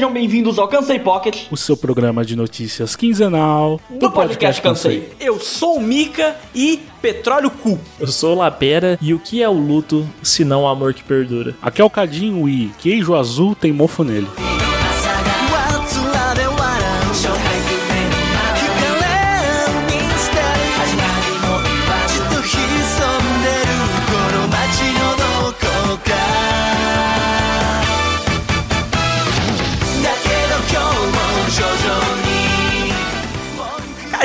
Sejam bem-vindos ao Cansei Pocket, o seu programa de notícias quinzenal do podcast Cansei. Eu sou o Mika e Petróleo Cu. Eu sou o Lapera e o que é o luto se não o amor que perdura? Aqui é o Cadinho e queijo azul tem mofo nele.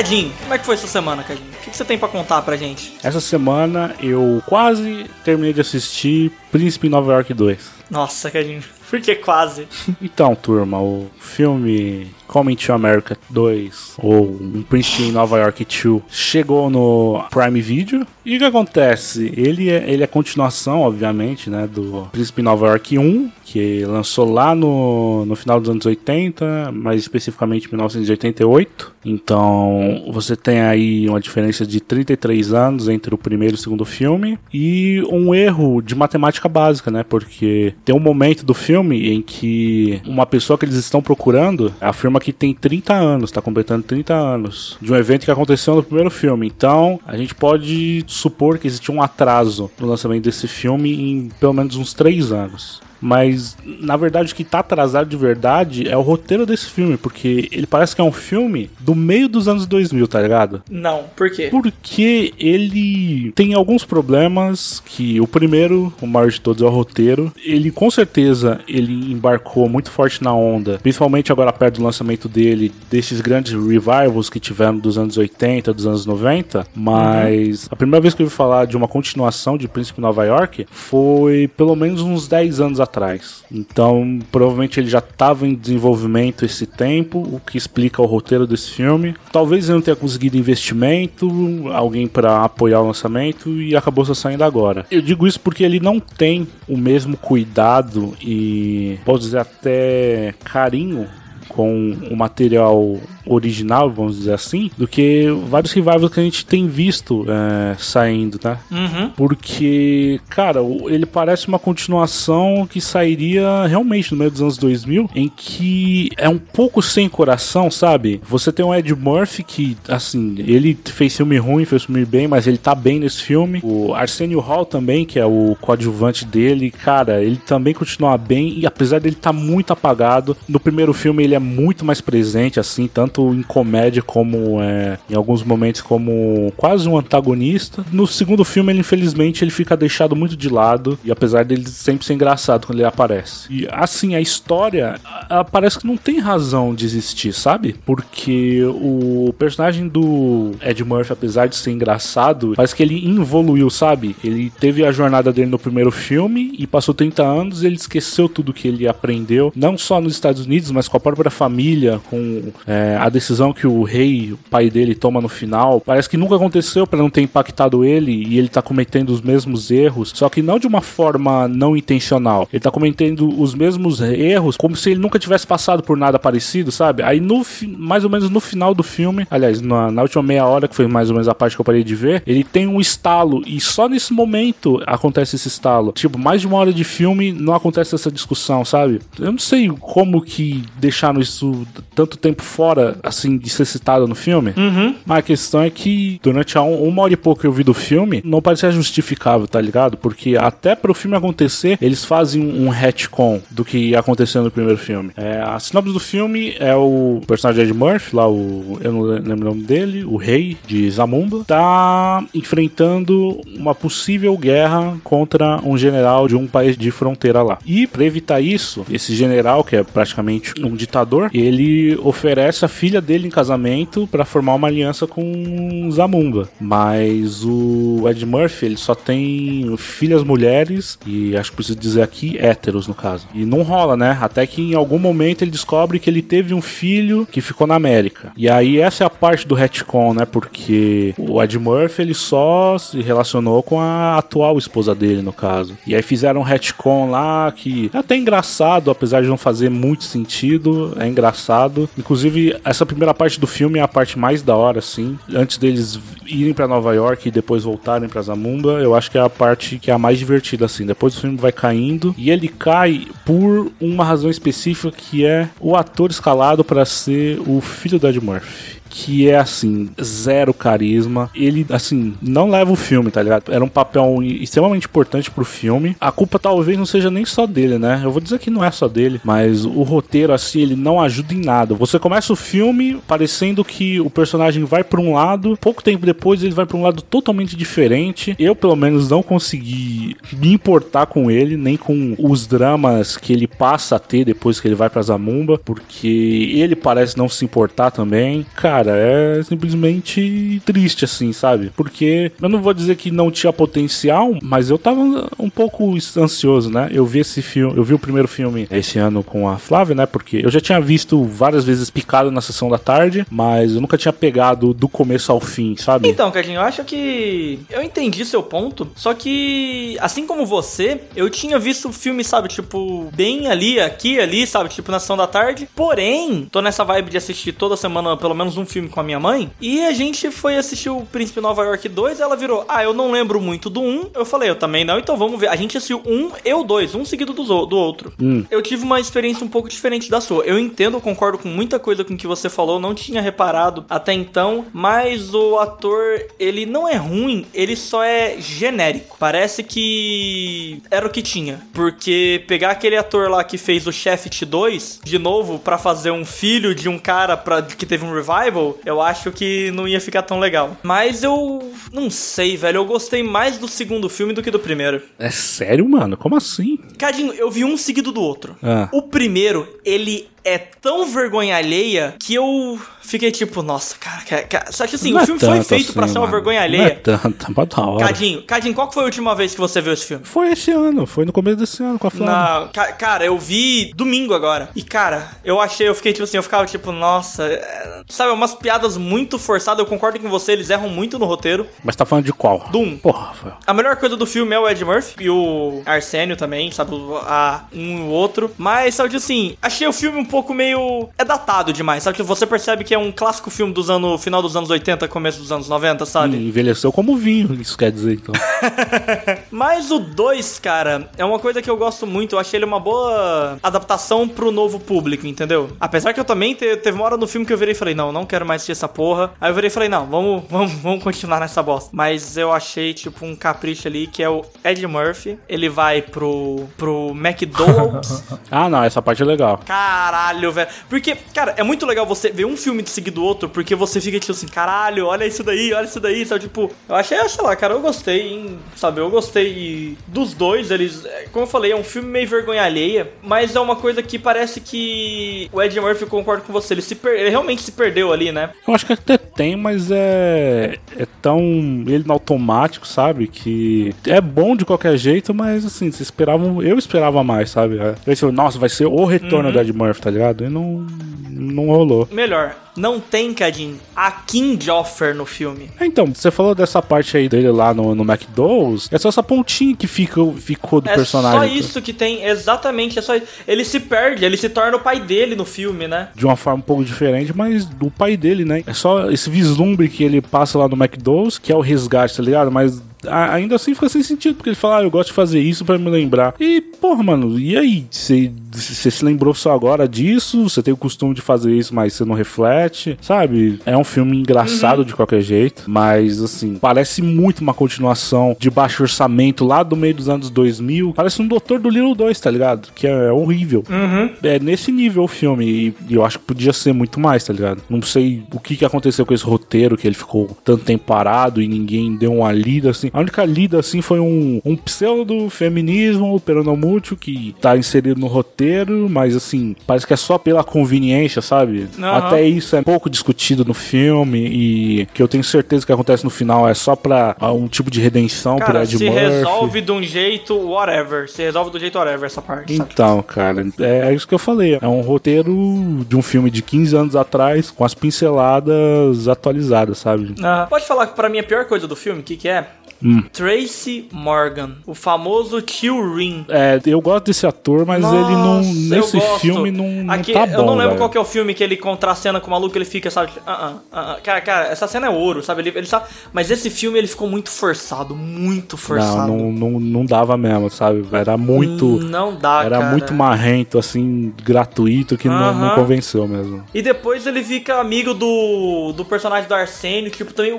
Cadinho, como é que foi sua semana, Cadinho? O que você tem para contar pra gente? Essa semana eu quase terminei de assistir Príncipe em Nova York 2. Nossa, Cadinho. Por que quase? então, turma, o filme Coming to America 2 ou Um Príncipe em Nova York 2 chegou no Prime Video. E o que acontece? Ele é, ele é continuação, obviamente, né, do Príncipe em Nova York 1, que lançou lá no, no final dos anos 80, mais especificamente 1988. Então, você tem aí uma diferença de 33 anos entre o primeiro e o segundo filme e um erro de matemática básica, né? Porque tem um momento do filme em que uma pessoa que eles estão procurando afirma que tem 30 anos, está completando 30 anos de um evento que aconteceu no primeiro filme. Então, a gente pode supor que existe um atraso no lançamento desse filme em pelo menos uns 3 anos. Mas, na verdade, o que tá atrasado de verdade é o roteiro desse filme, porque ele parece que é um filme do meio dos anos 2000, tá ligado? Não, por quê? Porque ele tem alguns problemas que o primeiro, o maior de todos é o roteiro. Ele com certeza ele embarcou muito forte na onda, principalmente agora perto do lançamento dele, desses grandes revivals que tiveram dos anos 80, dos anos 90, mas uhum. a primeira vez que eu ouvi falar de uma continuação de Príncipe Nova York foi pelo menos uns 10 anos atrás. Então, provavelmente ele já estava em desenvolvimento esse tempo, o que explica o roteiro desse filme. Talvez ele não tenha conseguido investimento, alguém para apoiar o lançamento e acabou só saindo agora. Eu digo isso porque ele não tem o mesmo cuidado e, posso dizer, até carinho com o material original, vamos dizer assim, do que vários revivals que a gente tem visto é, saindo, tá? Uhum. Porque, cara, ele parece uma continuação que sairia realmente no meio dos anos 2000, em que é um pouco sem coração, sabe? Você tem o Ed Murphy que, assim, ele fez filme ruim, fez filme bem, mas ele tá bem nesse filme. O Arsenio Hall também, que é o coadjuvante dele, cara, ele também continua bem e apesar dele estar tá muito apagado, no primeiro filme ele é muito mais presente, assim, tanto em comédia como é, em alguns momentos como quase um antagonista. No segundo filme, ele infelizmente ele fica deixado muito de lado e apesar dele sempre ser engraçado quando ele aparece. E assim, a história ela parece que não tem razão de existir, sabe? Porque o personagem do Ed Murphy, apesar de ser engraçado, parece que ele evoluiu, sabe? Ele teve a jornada dele no primeiro filme e passou 30 anos, ele esqueceu tudo que ele aprendeu, não só nos Estados Unidos, mas com a própria família, com é, a decisão que o rei, o pai dele, toma no final. Parece que nunca aconteceu para não ter impactado ele e ele tá cometendo os mesmos erros, só que não de uma forma não intencional. Ele tá cometendo os mesmos erros como se ele nunca tivesse passado por nada parecido, sabe? Aí no mais ou menos no final do filme, aliás, na, na última meia hora, que foi mais ou menos a parte que eu parei de ver, ele tem um estalo e só nesse momento acontece esse estalo. Tipo, mais de uma hora de filme não acontece essa discussão, sabe? Eu não sei como que deixaram isso tanto tempo fora, assim, de ser citado no filme. Uhum. Mas a questão é que durante a um, uma hora e pouco que eu vi do filme, não parecia justificável, tá ligado? Porque até pro filme acontecer, eles fazem um retcon do que ia acontecer no primeiro filme. É, a sinopse do filme é o personagem Ed Murphy, lá o. Eu não lembro o nome dele, o rei de Zamunda, tá enfrentando uma possível guerra contra um general de um país de fronteira lá. E para evitar isso, esse general, que é praticamente um ditador, ele oferece a filha dele em casamento para formar uma aliança com Zamunda. Mas o Ed Murphy, ele só tem filhas mulheres e acho que preciso dizer aqui héteros no caso. E não rola, né? Até que em algum momento ele descobre que ele teve um filho que ficou na América. E aí essa é a parte do retcon, né? Porque o Ed Murphy ele só se relacionou com a atual esposa dele no caso. E aí fizeram um retcon lá que é até engraçado, apesar de não fazer muito sentido. É engraçado. Inclusive, essa primeira parte do filme é a parte mais da hora, assim. Antes deles irem pra Nova York e depois voltarem pra Zamunda, eu acho que é a parte que é a mais divertida, assim. Depois o filme vai caindo e ele cai por uma razão específica que é o ator escalado para ser o filho do Ed Murphy que é assim, zero carisma. Ele, assim, não leva o filme, tá ligado? Era um papel extremamente importante pro filme. A culpa talvez não seja nem só dele, né? Eu vou dizer que não é só dele, mas o roteiro, assim, ele não ajuda em nada. Você começa o filme parecendo que o personagem vai pra um lado, pouco tempo depois ele vai pra um lado totalmente diferente. Eu, pelo menos, não consegui me importar com ele, nem com os dramas que ele passa a ter depois que ele vai pra Zamumba, porque ele parece não se importar também. Cara, cara, é simplesmente triste, assim, sabe? Porque eu não vou dizer que não tinha potencial, mas eu tava um pouco ansioso, né? Eu vi esse filme, eu vi o primeiro filme esse ano com a Flávia, né? Porque eu já tinha visto várias vezes picado na sessão da tarde, mas eu nunca tinha pegado do começo ao fim, sabe? Então, Cadinho, eu acho que eu entendi seu ponto, só que assim como você, eu tinha visto o filme, sabe, tipo, bem ali, aqui, ali, sabe, tipo na sessão da tarde. Porém, tô nessa vibe de assistir toda semana pelo menos um filme com a minha mãe. E a gente foi assistir o Príncipe Nova York 2. ela virou: Ah, eu não lembro muito do 1. Eu falei: Eu também não, então vamos ver. A gente assistiu um e o 2, um seguido do, do outro. Hum. Eu tive uma experiência um pouco diferente da sua. Eu entendo, concordo com muita coisa com que você falou. Não tinha reparado até então. Mas o ator, ele não é ruim, ele só é genérico. Parece que era o que tinha. Porque pegar aquele ator lá que fez o Shaft 2 de novo para fazer um filho de um cara pra, que teve um revival eu acho que não ia ficar tão legal. Mas eu não sei, velho. Eu gostei mais do segundo filme do que do primeiro. É sério, mano? Como assim? Cadinho, eu vi um seguido do outro. Ah. O primeiro, ele é tão vergonha alheia que eu fiquei tipo, nossa, cara, cara, só que assim, não o é filme é foi feito assim, pra ser uma vergonha alheia. Não é tanto, mas da hora. Cadinho, Cadinho, qual foi a última vez que você viu esse filme? Foi esse ano, foi no começo desse ano com a Flávia. Não, ca cara, eu vi domingo agora. E cara, eu achei, eu fiquei tipo assim, eu ficava tipo, nossa, é... sabe, umas piadas muito forçadas, eu concordo com você, eles erram muito no roteiro. Mas tá falando de qual? Doom. Porra, foi. A melhor coisa do filme é o Ed Murphy e o Arsênio também, sabe, a, um e o outro. Mas, sabe, assim, achei o filme um pouco meio é datado demais, sabe? Que você percebe que é um clássico filme dos anos, final dos anos 80, começo dos anos 90, sabe? E envelheceu como vinho, isso quer dizer, então. Mas o 2, cara, é uma coisa que eu gosto muito. Eu achei ele uma boa adaptação pro novo público, entendeu? Apesar que eu também te, teve uma hora no filme que eu virei e falei, não, não quero mais assistir essa porra. Aí eu virei e falei, não, vamos, vamos, vamos continuar nessa bosta. Mas eu achei, tipo, um capricho ali que é o Ed Murphy. Ele vai pro, pro McDonald's. ah, não, essa parte é legal. Caralho, velho. Porque, cara, é muito legal você ver um filme de seguido do outro, porque você fica tipo assim, caralho, olha isso daí, olha isso daí, sabe? Tipo, eu achei, sei lá, cara, eu gostei, hein, sabe? Eu gostei dos dois, eles, é, como eu falei, é um filme meio vergonha alheia, mas é uma coisa que parece que o Ed Murphy concorda com você, ele, se per... ele realmente se perdeu ali, né? Eu acho que até tem, mas é, é tão ele no automático, sabe? Que é bom de qualquer jeito, mas assim, você esperava, eu esperava mais, sabe? Eu pensei, nossa, vai ser o retorno uhum. do Ed Murphy, tá ligado? E não, não rolou. Melhor, não tem, Cadinho, a King Joffer no filme. É, então, você falou dessa parte aí dele lá no, no McDonald's, é só essa pontinha que fica, ficou do é personagem. É só isso que tem, exatamente, é só Ele se perde, ele se torna o pai dele no filme, né? De uma forma um pouco diferente, mas do pai dele, né? É só esse vislumbre que ele passa lá no McDonald's, que é o resgate, tá ligado? Mas ainda assim fica sem sentido, porque ele fala, ah, eu gosto de fazer isso para me lembrar. E, porra, mano, e aí? Você se lembrou só agora disso? Você tem o costume de fazer isso, mas você não reflete, sabe? É um filme engraçado uhum. de qualquer jeito, mas, assim, parece muito uma continuação de baixo orçamento lá do meio dos anos 2000. Parece um Doutor do Little 2, tá ligado? Que é horrível. Uhum. É nesse nível o filme, e eu acho que podia ser muito mais, tá ligado? Não sei o que, que aconteceu com esse roteiro, que ele ficou tanto tempo parado e ninguém deu uma lida, assim. A única lida, assim, foi um, um pseudo-feminismo peronomútil que tá inserido no roteiro, mas, assim, parece que é só pela conveniência, sabe? Uhum. Até isso é pouco discutido no filme e que eu tenho certeza que acontece no final é só pra ah, um tipo de redenção cara, pro Ed se Murphy. resolve de um jeito whatever. Se resolve do jeito whatever essa parte. Então, sabe? cara, é, é isso que eu falei. É um roteiro de um filme de 15 anos atrás com as pinceladas atualizadas, sabe? Uhum. Pode falar que pra mim a pior coisa do filme, o que que é? Tracy Morgan, o famoso tio Rin. É, eu gosto desse ator, mas ele não. Nossa, Nesse filme não, não Aqui, tá bom. Eu não lembro velho. qual que é o filme que ele contracena com o maluco, ele fica, sabe? tipo, ah, ah, ah. Cara, cara, essa cena é ouro, sabe? Ele, ele sabe. Mas esse filme ele ficou muito forçado, muito forçado. Não, não, não, não dava mesmo, sabe? Era muito. Não dá, Era cara. muito marrento, assim, gratuito, que não, não Aham. convenceu mesmo. E depois ele fica amigo do, do personagem do Arsênio, tipo, também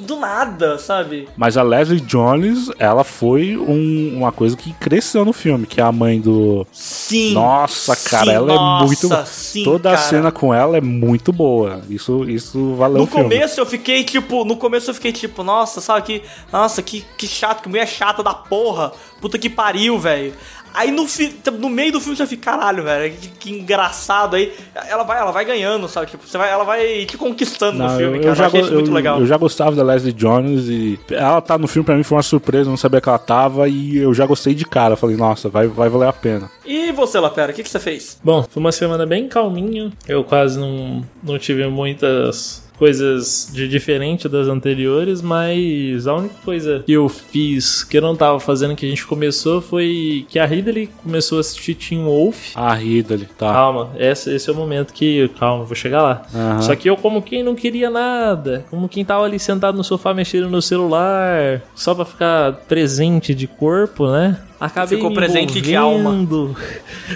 do nada, sabe? Mas a Leslie Jones, ela foi um- uma coisa que cresceu no filme, que é a mãe do. Sim. Nossa, cara, sim, ela nossa, é muito. Sim, Toda a cara. cena com ela é muito boa. Isso, isso valeu No o filme. começo eu fiquei tipo, no começo eu fiquei tipo, nossa, sabe que, nossa, que, que chato, que mulher chata da porra, puta que pariu, velho. Aí no, fi- no meio do filme você fica, caralho, velho, que, que engraçado aí. Ela vai, ela vai ganhando, sabe? Tipo, você vai, ela vai te conquistando no Não, filme, eu, cara. eu Eu, já, isso muito eu- legal. eu já gostava da Leslie Jones e ela tá no filme pra mim foi uma surpresa, eu não sabia que ela tava e eu já gostei de cara. Falei, nossa, vai, vai valer a pena. E você, Lapera, o que, que você fez? Bom, foi uma semana bem calminha. Eu quase não, não tive muitas coisas de diferente das anteriores, mas a única coisa que eu fiz que eu não tava fazendo que a gente começou foi que a Ridley começou a assistir Teen Wolf. A Ridley, tá. Calma, esse, esse é o momento que. Calma, vou chegar lá. Aham. Só que eu, como quem não queria nada, como quem tava ali sentado no sofá mexendo no celular, só pra ficar presente de corpo, né? Acabei Ficou presente de alma.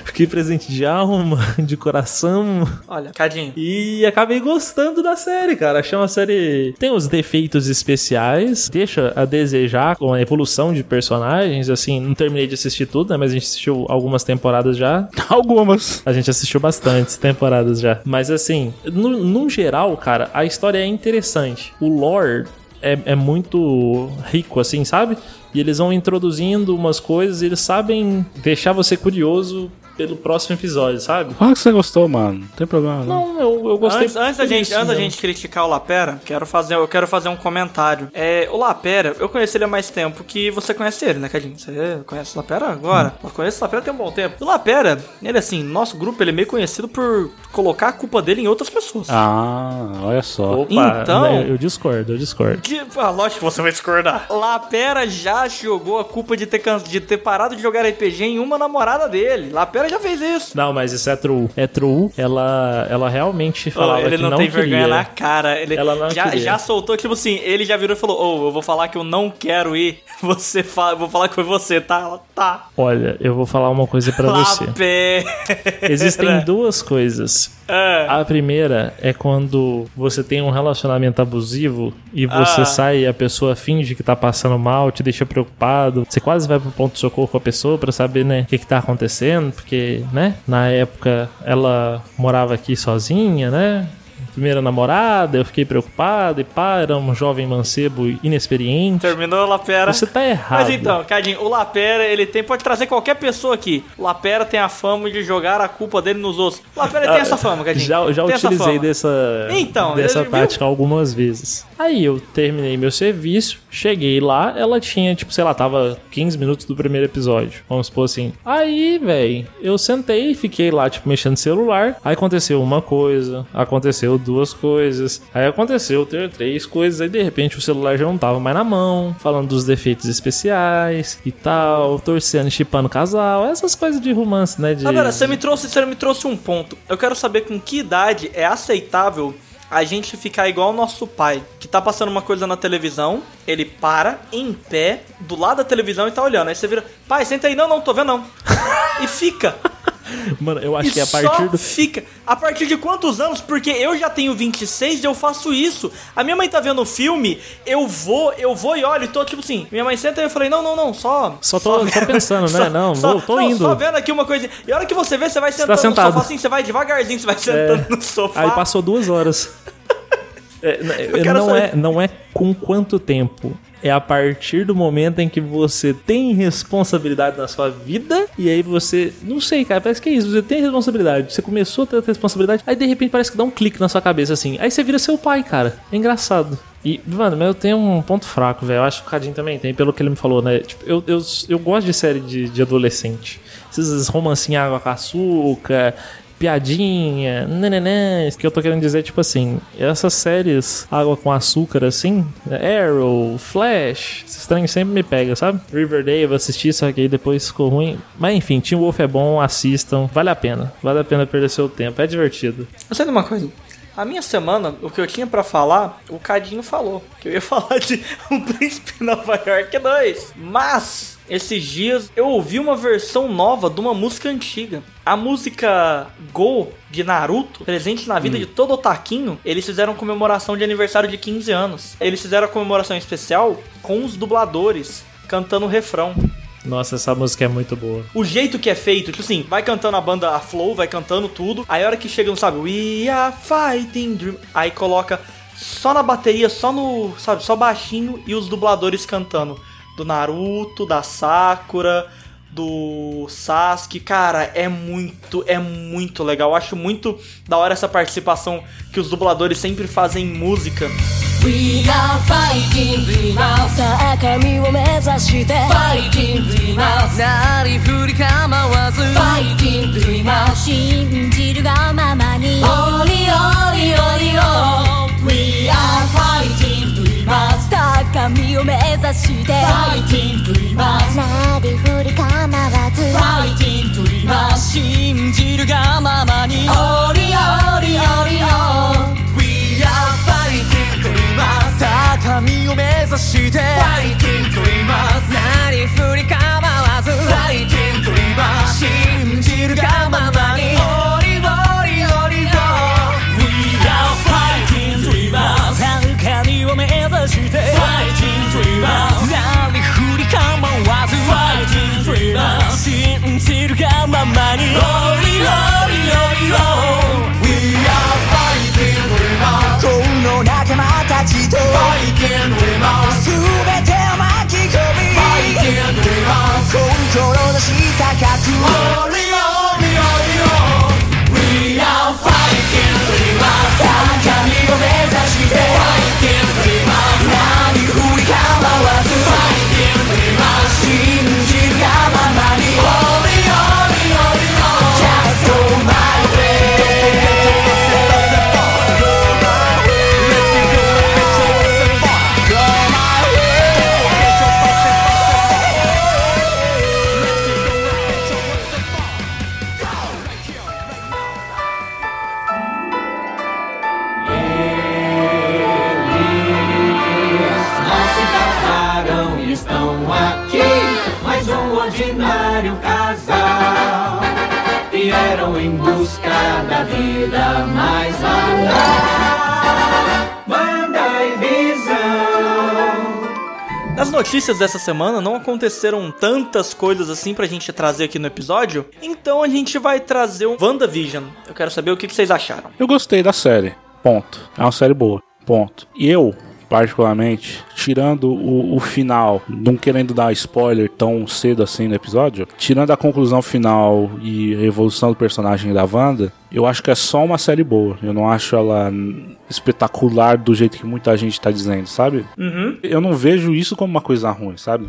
Fiquei presente de alma, de coração. Olha, Cadinho. E acabei gostando da série, cara. Achei uma série. Tem os defeitos especiais, deixa a desejar com a evolução de personagens. Assim, não terminei de assistir tudo, né? Mas a gente assistiu algumas temporadas já. Algumas. A gente assistiu bastantes temporadas já. Mas assim, no, no geral, cara, a história é interessante. O lore é, é muito rico, assim, sabe? E eles vão introduzindo umas coisas eles sabem deixar você curioso pelo próximo episódio, sabe? Fala que você gostou, mano. Não tem problema, não. Não, eu, eu gostei. Antes, antes da gente, isso antes da gente criticar o Lapera, quero fazer, eu quero fazer um comentário. É, o Lapera, eu conheci ele há mais tempo que você conhece ele, né, Cadinho? Você conhece o Lapera agora? Eu conheço o Lapera tem um bom tempo. O Lapera, ele assim, nosso grupo, ele é meio conhecido por colocar a culpa dele em outras pessoas. Ah, olha só. Opa, Então- né, eu discordo, eu discordo. Que, ah, lógico que você vai discordar. Lapera já jogou a culpa de ter, de ter parado de jogar RPG em uma namorada dele. Lapera já fez isso. Não, mas isso é true. É true. Ela, ela realmente falava ele que não, não tem queria. vergonha na cara. Ele Ela não já, queria. já soltou, tipo assim, ele já virou e falou: Ô, eu vou falar que eu não quero ir. Você fala, vou falar que foi você, tá? Ela, Tá. Olha, eu vou falar uma coisa pra você. Existem duas coisas. É. A primeira é quando você tem um relacionamento abusivo e você Ah. sai e a pessoa finge que tá passando mal, te deixa preocupado. Você quase vai pro ponto de socorro com a pessoa pra saber, né, o que que tá acontecendo, porque, né, na época ela morava aqui sozinha, né? Primeira namorada, eu fiquei preocupado e pá, era um jovem mancebo inexperiente. Terminou, Lapera. Você tá errado. Mas então, Cadinho, o Lapera, ele tem. Pode trazer qualquer pessoa aqui. O Lapera tem a fama de jogar a culpa dele nos outros. O Lapera tem essa fama, Cadinho. Já, já tem utilizei dessa, Então, dessa ele viu? tática algumas vezes. Aí eu terminei meu serviço, cheguei lá, ela tinha, tipo, sei lá, tava 15 minutos do primeiro episódio. Vamos supor assim. Aí, velho, eu sentei e fiquei lá, tipo, mexendo no celular. Aí aconteceu uma coisa, aconteceu duas coisas, aí aconteceu ter três coisas, aí de repente o celular já não tava mais na mão, falando dos defeitos especiais e tal, torcendo, chipando casal, essas coisas de romance, né? De... Agora, você me trouxe, você me trouxe um ponto. Eu quero saber com que idade é aceitável a gente ficar igual o nosso pai, que tá passando uma coisa na televisão, ele para em pé do lado da televisão e tá olhando. Aí você vira, pai, senta aí, não, não, tô vendo não. e fica. Mano, eu acho e que a só partir do. fica. A partir de quantos anos? Porque eu já tenho 26 e eu faço isso. A minha mãe tá vendo o filme, eu vou, eu vou e olho, e tô tipo assim, minha mãe senta e eu falei, não, não, não, só. Só tô- só pensando, né? Não, vou- tô não, indo. Só vendo aqui uma coisa. E a hora que você vê, você vai sentando no sentado. sofá assim, você vai devagarzinho, você vai sentando no sofá. Aí passou duas horas. É, não, é, não é com quanto tempo. É a partir do momento em que você tem responsabilidade na sua vida. E aí você. Não sei, cara. Parece que é isso. Você tem responsabilidade. Você começou a ter responsabilidade. Aí de repente parece que dá um clique na sua cabeça assim. Aí você vira seu pai, cara. É engraçado. E, mano, mas eu tenho um ponto fraco, velho. Eu acho que o Cadinho também tem, pelo que ele me falou, né? Tipo, eu, eu, eu gosto de série de, de adolescente. Esses romancinhos água com açúcar piadinha, nananã. Isso que eu tô querendo dizer, tipo assim, essas séries Água com Açúcar, assim, Arrow, Flash, esses trem sempre me pega, sabe? Riverdale, eu assisti, que aí depois ficou ruim. Mas enfim, Team Wolf é bom, assistam, vale a pena. Vale a pena perder seu tempo, é divertido. Sei de uma coisa. A minha semana, o que eu tinha pra falar, o Cadinho falou. Que eu ia falar de Um Príncipe Nova York 2. Mas, esses dias, eu ouvi uma versão nova de uma música antiga. A música Go, de Naruto, presente na vida de todo otaquinho, eles fizeram comemoração de aniversário de 15 anos. Eles fizeram a comemoração especial com os dubladores, cantando o refrão. Nossa, essa música é muito boa. O jeito que é feito, tipo assim, vai cantando a banda, a Flow, vai cantando tudo. Aí a hora que chega, não sabe, We are fighting dream. Aí coloca só na bateria, só no, sabe, só baixinho e os dubladores cantando Do Naruto, da Sakura, do Sasuke. Cara, é muito, é muito legal. Eu acho muito da hora essa participação que os dubladores sempre fazem em música. We are fighting dreamers さあ神を目指して Fighting dreamers なりふり構わず Fighting dreamers 信じるがままに Oli oli oli oh We are fighting dreamers さあ 神を目指して。なりふり構わず。ファイティングといます信じるがままに。オリオリオリオ We are fighting と言いますさあみを目指して。ファイティングといますなりふり構わず。ファイティングといます信じるがままに。して Fighting dreamers なりふり構わず Fighting dreamers 信じるがままに Ori ori ori We are fighting dreamers この仲間たちと Fighting dreamers 全てを巻き込み Fighting dreamers 心のした覚悟 Ori ori ori We are fighting dreamers さあ神を目指して Fighting dreamers notícias dessa semana não aconteceram tantas coisas assim pra gente trazer aqui no episódio, então a gente vai trazer um WandaVision. Eu quero saber o que que vocês acharam. Eu gostei da série. Ponto. É uma série boa. Ponto. E eu, particularmente, tirando o, o final, não querendo dar spoiler tão cedo assim no episódio, tirando a conclusão final e a evolução do personagem da Wanda, eu acho que é só uma série boa. Eu não acho ela espetacular do jeito que muita gente tá dizendo, sabe? Eu não vejo isso como uma coisa ruim, sabe?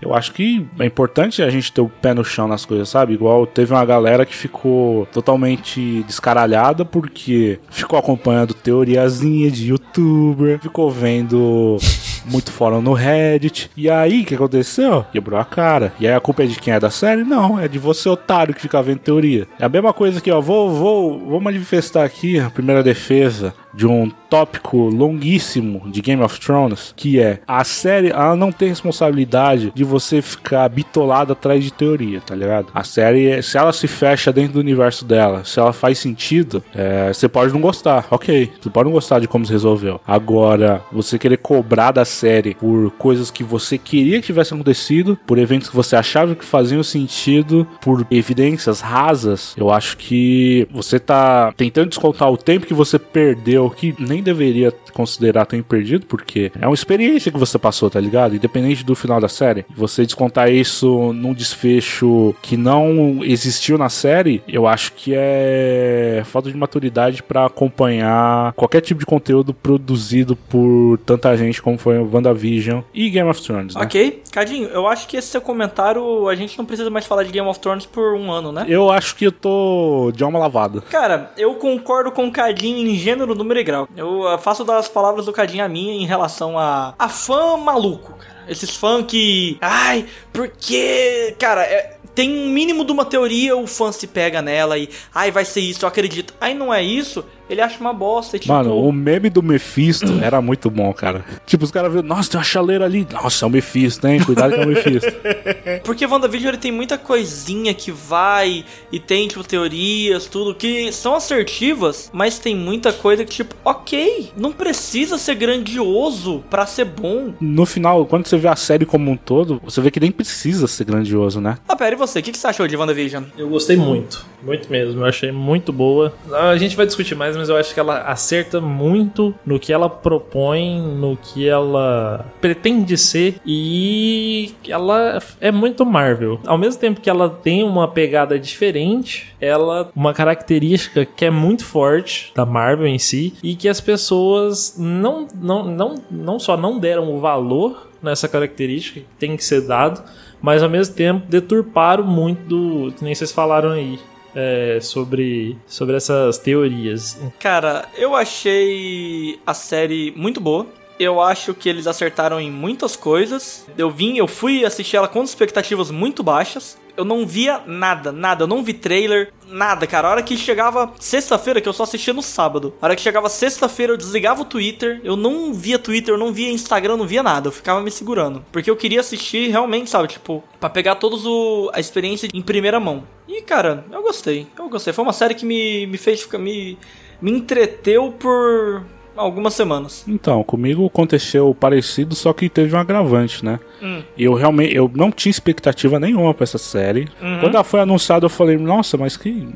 Eu acho que é importante a gente ter o pé no chão nas coisas, sabe? Igual teve uma galera que ficou totalmente descaralhada porque ficou acompanhando teoriazinha de youtuber, ficou vendo muito fórum no Reddit. E aí, o que aconteceu? Quebrou a cara. E aí a culpa é de quem é da série? Não, é de você, otário, que fica vendo teoria. É a mesma coisa que, ó, vou, vou, vou manifestar aqui a primeira defesa de um tópico longuíssimo de Game of Thrones, que é a série, ela não tem responsabilidade de você ficar bitolado atrás de teoria, tá ligado? A série, se ela se fecha dentro do universo dela, se ela faz sentido, é, você pode não gostar, ok. Você pode não gostar de como se resolveu. Agora, você querer cobrar da série por coisas que você queria que tivesse acontecido, por eventos que você achava que faziam sentido, por evidências rasas, eu acho que você tá tentando descontar o tempo que você perdeu, que nem deveria, considerar tão perdido, porque é uma experiência que você passou, tá ligado? Independente do final da série. Você descontar isso num desfecho que não existiu na série, eu acho que é falta de maturidade pra acompanhar qualquer tipo de conteúdo produzido por tanta gente como foi o WandaVision e Game of Thrones, né? Ok, Cadinho, eu acho que esse seu comentário a gente não precisa mais falar de Game of Thrones por um ano, né? Eu acho que eu tô de alma lavada. Cara, eu concordo com o Cadinho em gênero, número e grau. Eu ah, faço das palavras do Cadinho a minha em relação a, a fã maluco, cara. Esses fãs que. Ai, porque. Cara, é- tem um mínimo de uma teoria, o fã se pega nela e. Ai, vai ser isso, eu acredito. Aí não é isso, ele acha uma bosta. E, tipo, Mano, o meme do Mephisto era muito bom, cara. Tipo, os caras viram, nossa, tem uma chaleira ali. Nossa, é o Mephisto, hein? Cuidado que é o Mephisto. Porque WandaVision ele tem muita coisinha que vai e tem, tipo, teorias, tudo, que são assertivas, mas tem muita coisa que, tipo, ok, não precisa ser grandioso pra ser bom. No final, quando você vê a série como um todo, você vê que nem precisa ser grandioso, né? Ah, pera, e você? O que, que você achou de WandaVision? Eu gostei muito, muito mesmo. Eu achei muito boa. A gente vai discutir mais, mas eu acho que ela acerta muito no que ela propõe, no que ela pretende ser e ela é muito Marvel. Ao mesmo tempo que ela tem uma pegada diferente, ela uma característica que é muito forte da Marvel em si e que as pessoas não não não não só não deram o valor nessa característica que tem que ser dado, mas ao mesmo tempo deturparam muito do que nem vocês falaram aí. É, sobre, sobre essas teorias. Cara, eu achei a série muito boa. Eu acho que eles acertaram em muitas coisas. Eu vim, eu fui assistir ela com expectativas muito baixas. Eu não via nada, nada. Eu não vi trailer, nada, cara. A hora que chegava sexta-feira, que eu só assistia no sábado. A hora que chegava sexta-feira, eu desligava o Twitter. Eu não via Twitter, eu não via Instagram, eu não via nada. Eu ficava me segurando. Porque eu queria assistir realmente, sabe? Tipo, pra pegar todos o, a experiência em primeira mão. E, cara, eu gostei. Eu gostei. Foi uma série que me, me fez ficar. Me, me entreteu por algumas semanas. Então, comigo aconteceu parecido, só que teve um agravante, né? Hum. Eu realmente eu não tinha expectativa nenhuma pra essa série. Uhum. Quando ela foi anunciada, eu falei, nossa, mas que.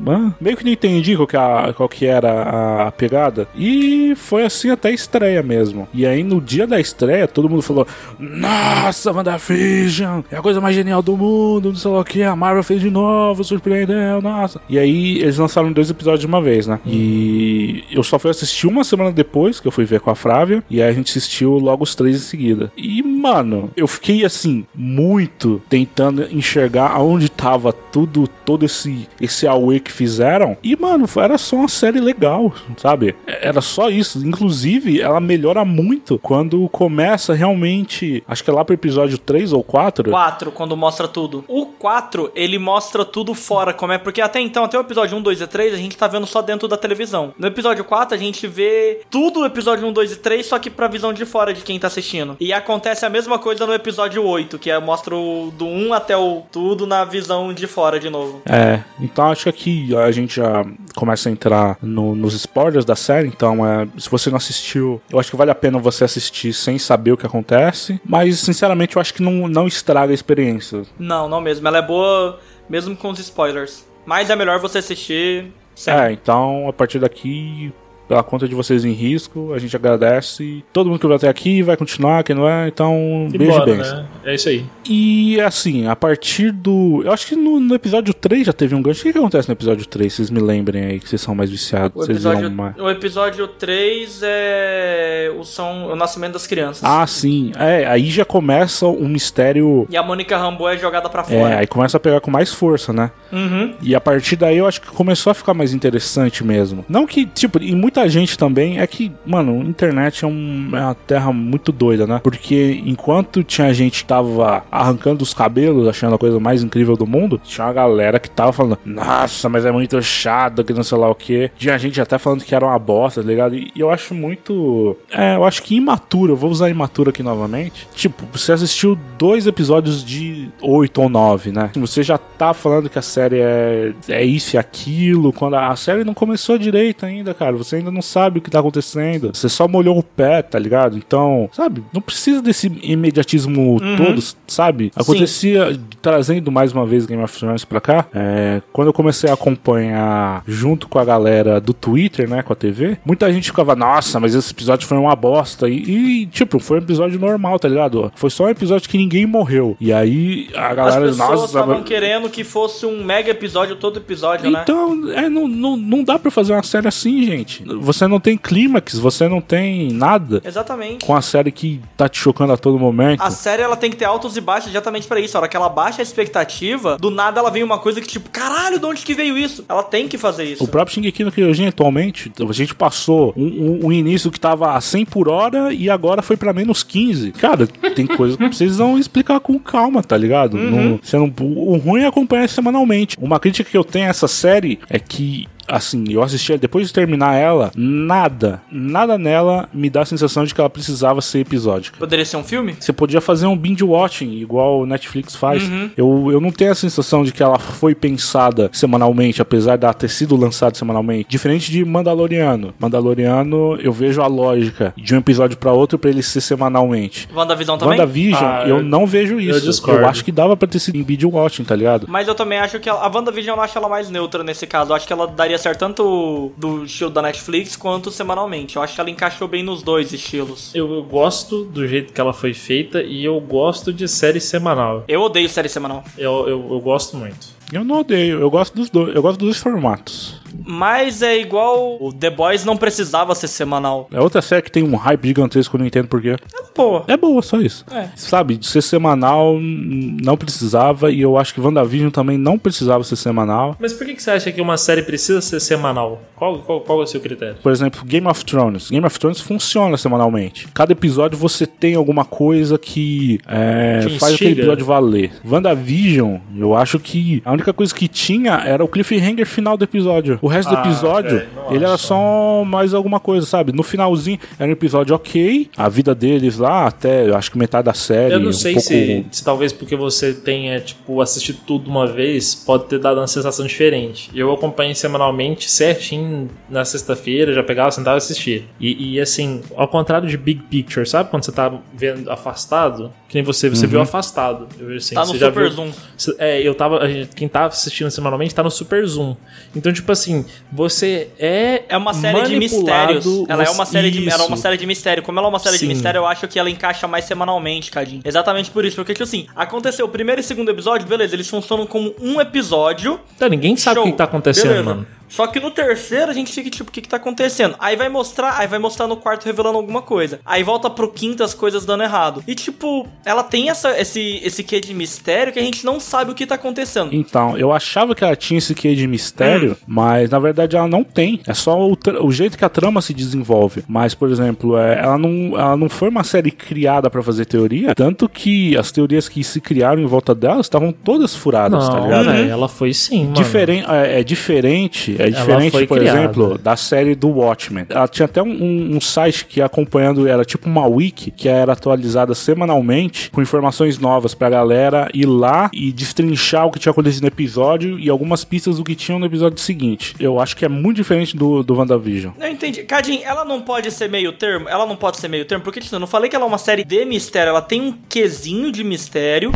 meio que não entendi qual que, a- qual que era a, a pegada. E foi assim até a estreia mesmo. E aí, no dia da estreia, todo mundo falou: Nossa, WandaVision! É a coisa mais genial do mundo, não sei lá o que. A Marvel fez de novo, surpreendeu, nossa. E aí, eles lançaram dois episódios de uma vez, né? E eu só fui assistir uma semana depois, que eu fui ver com a Frávia. E aí a gente assistiu logo os três em seguida. E, mano, eu fiquei assim, muito tentando enxergar aonde tava tudo, todo esse, esse AUE que fizeram. E, mano, era só uma série legal, sabe? Era só isso. Inclusive, ela melhora muito quando começa realmente. Acho que é lá pro episódio 3 ou 4. 4, quando mostra tudo. O 4, ele mostra tudo fora, como é. Porque até então, até o episódio 1, 2 e 3, a gente tá vendo só dentro da televisão. No episódio 4, a gente vê tudo o episódio 1, 2 e 3, só que pra visão de fora de quem tá assistindo. E acontece a mesma coisa no episódio 8, que é mostra o do 1 até o tudo na visão de fora de novo. É, então acho que aqui a gente já começa a entrar no- nos spoilers da série. Então, é, se você não assistiu, eu acho que vale a pena você assistir sem saber o que acontece. Mas, sinceramente, eu acho que não, não estraga a experiência. Não, não mesmo. Ela é boa mesmo com os spoilers. Mas é melhor você assistir sem. É, então a partir daqui, pela conta de vocês em risco, a gente agradece. Todo mundo que veio até aqui vai continuar, quem não é, então E beijo e bora, bênção. né? É isso aí. E assim, a partir do. Eu acho que no, no episódio 3 já teve um gancho. O que, que acontece no episódio 3? Vocês me lembrem aí que vocês são mais viciados. O episódio, mais. o episódio 3 é o, são, o nascimento das crianças. Ah, sim. É, aí já começa um mistério. E a Mônica Rambo é jogada pra É, fora. aí começa a pegar com mais força, né? Uhum. E a partir daí eu acho que começou a ficar mais interessante mesmo. Não que, tipo, e muita gente também é que, mano, internet é, um- é uma terra muito doida, né? Porque enquanto tinha gente que tava arrancando os cabelos, achando a coisa mais incrível do mundo, tinha uma galera que tava falando, nossa, mas é muito chato, que não sei lá o que. Tinha gente até falando que era uma bosta, tá ligado? E eu acho muito. É, eu acho que imaturo, vou usar imaturo aqui novamente. Tipo, você assistiu dois episódios de oito ou nove, né? Você já tá falando que a série é, é isso e aquilo, quando a série não começou direito ainda, cara. Você ainda ainda não sabe o que tá acontecendo. Você só molhou o pé, tá ligado? Então, sabe, não precisa desse imediatismo todo, sabe? Acontecia, trazendo mais uma vez Game of Thrones pra cá, é, quando eu comecei a acompanhar junto com a galera do Twitter, né, com a TV, muita gente ficava, nossa, mas esse episódio foi uma bosta. E, e, tipo, foi um episódio normal, tá ligado? Foi só um episódio que ninguém morreu. E aí a As galera, pessoas nossa, estavam querendo que fosse um mega episódio todo episódio, né? então, é, não, não, não dá pra fazer uma série assim, gente. Você não tem clímax, você não tem nada Exatamente. com a série que tá te chocando a todo momento. A série ela tem que ter altos e baixos exatamente pra isso. A hora que ela baixa a expectativa, do nada ela vem uma coisa que tipo, caralho, de onde que veio isso? Ela tem que fazer isso. O próprio Shingeki no Kyojin atualmente, a gente passou um, um- um início que tava a 100 por hora e agora foi pra menos 15. Cara, tem coisas que precisam explicar com calma, tá ligado? Não- você não- o ruim é acompanhar semanalmente. Uma crítica que eu tenho a essa série é que assim, eu assisti depois de terminar ela, nada, nada nela me dá a sensação de que ela precisava ser episódica. Poderia ser um filme? Você podia fazer um binge watching, igual o Netflix faz. Eu, eu não tenho a sensação de que ela foi pensada semanalmente, apesar de ela ter sido lançada semanalmente. Diferente de Mandaloriano. Mandaloriano, eu vejo a lógica de um episódio pra outro pra ele ser semanalmente. WandaVision também? WandaVision, Ah, eu eu- não vejo isso. discordo. Eu acho que dava pra ter sido em binge watching, tá ligado? Mas eu também acho que ela, a WandaVision eu não acho ela mais neutra nesse caso. Eu acho que ela daria certo tanto do estilo da Netflix quanto semanalmente. Eu acho que ela encaixou bem nos dois estilos. Eu, eu gosto do jeito que ela foi feita e eu gosto de série semanal. Eu odeio série semanal. Eu, eu, eu gosto muito. Eu não odeio, eu gosto dos dois, eu gosto dos dois formatos. Mas é igual o The Boys não precisava ser semanal. É outra série que tem um hype gigantesco, eu não entendo porquê. Pô, É boa, só isso. É. Sabe, de ser semanal não precisava, e eu acho que WandaVision também não precisava ser semanal. Mas por que, que você acha que uma série precisa ser semanal? Qual, qual, qual é o seu critério? Por exemplo, Game of Thrones. Game of Thrones funciona semanalmente. Cada episódio você tem alguma coisa que é, faz aquele episódio valer. WandaVision, eu acho que a única coisa que tinha era o cliffhanger final do episódio. O resto do Ah, episódio, não ele era só mais alguma coisa, sabe? No finalzinho, era um episódio ok. A vida deles lá, até eu acho que metade da série. Eu não um sei pouco... se, se talvez porque você tenha, tipo, assistido tudo uma vez, pode ter dado uma sensação diferente. Eu acompanhei semanalmente, certinho, na sexta-feira, já pegava, sentava e assistia. E, e, assim, ao contrário de Big Picture, sabe quando você tá vendo afastado? Que nem você, você viu afastado. Eu vejo assim, Tá no você já super viu- zoom. É, eu tava. a gente- Quem tava assistindo semanalmente tá no Super Zoom. Então, tipo assim, você é. É uma série de mistérios. Ela é uma série de, ela é uma Isso. série de mistério. Como ela é uma série Sim. de mistério, eu acho que ela encaixa mais semanalmente, Cadinho. Exatamente por isso. Porque, tipo assim, aconteceu o primeiro e segundo episódio, beleza, eles funcionam como um episódio. Então, ninguém sabe o que tá acontecendo, Beleza. mano. Só que no terceiro a gente fica tipo, o que que tá acontecendo? Aí vai mostrar, aí vai mostrar no quarto revelando alguma coisa. Aí volta pro quinto as coisas dando errado. E tipo, ela tem essa, esse, esse quê de mistério que a gente não sabe o que tá acontecendo. Então, eu achava que ela tinha esse quê de mistério, mas na verdade ela não tem. É só o, o jeito que a trama se desenvolve. Mas, por exemplo, é, ela, não, ela não foi uma série criada pra fazer teoria, tanto que as teorias que se criaram em volta dela estavam todas furadas, tá Não, ligado? velho, ela foi sim, mano. Diferen é, é diferente, é diferente, por criada. exemplo, da série do Watchmen. Ela tinha até um, um- um site que ia acompanhando, era tipo uma wiki, que era atualizada semanalmente, com informações novas pra galera ir lá e destrinchar o que tinha acontecido no episódio e algumas pistas do que tinha no episódio seguinte. Eu acho que é muito diferente do, do WandaVision. Eu entendi. Cadinho, ela não pode ser meio termo? Ela não pode ser meio termo? Porque, eu não falei que ela é uma série de mistério. Ela tem um quesinho de mistério.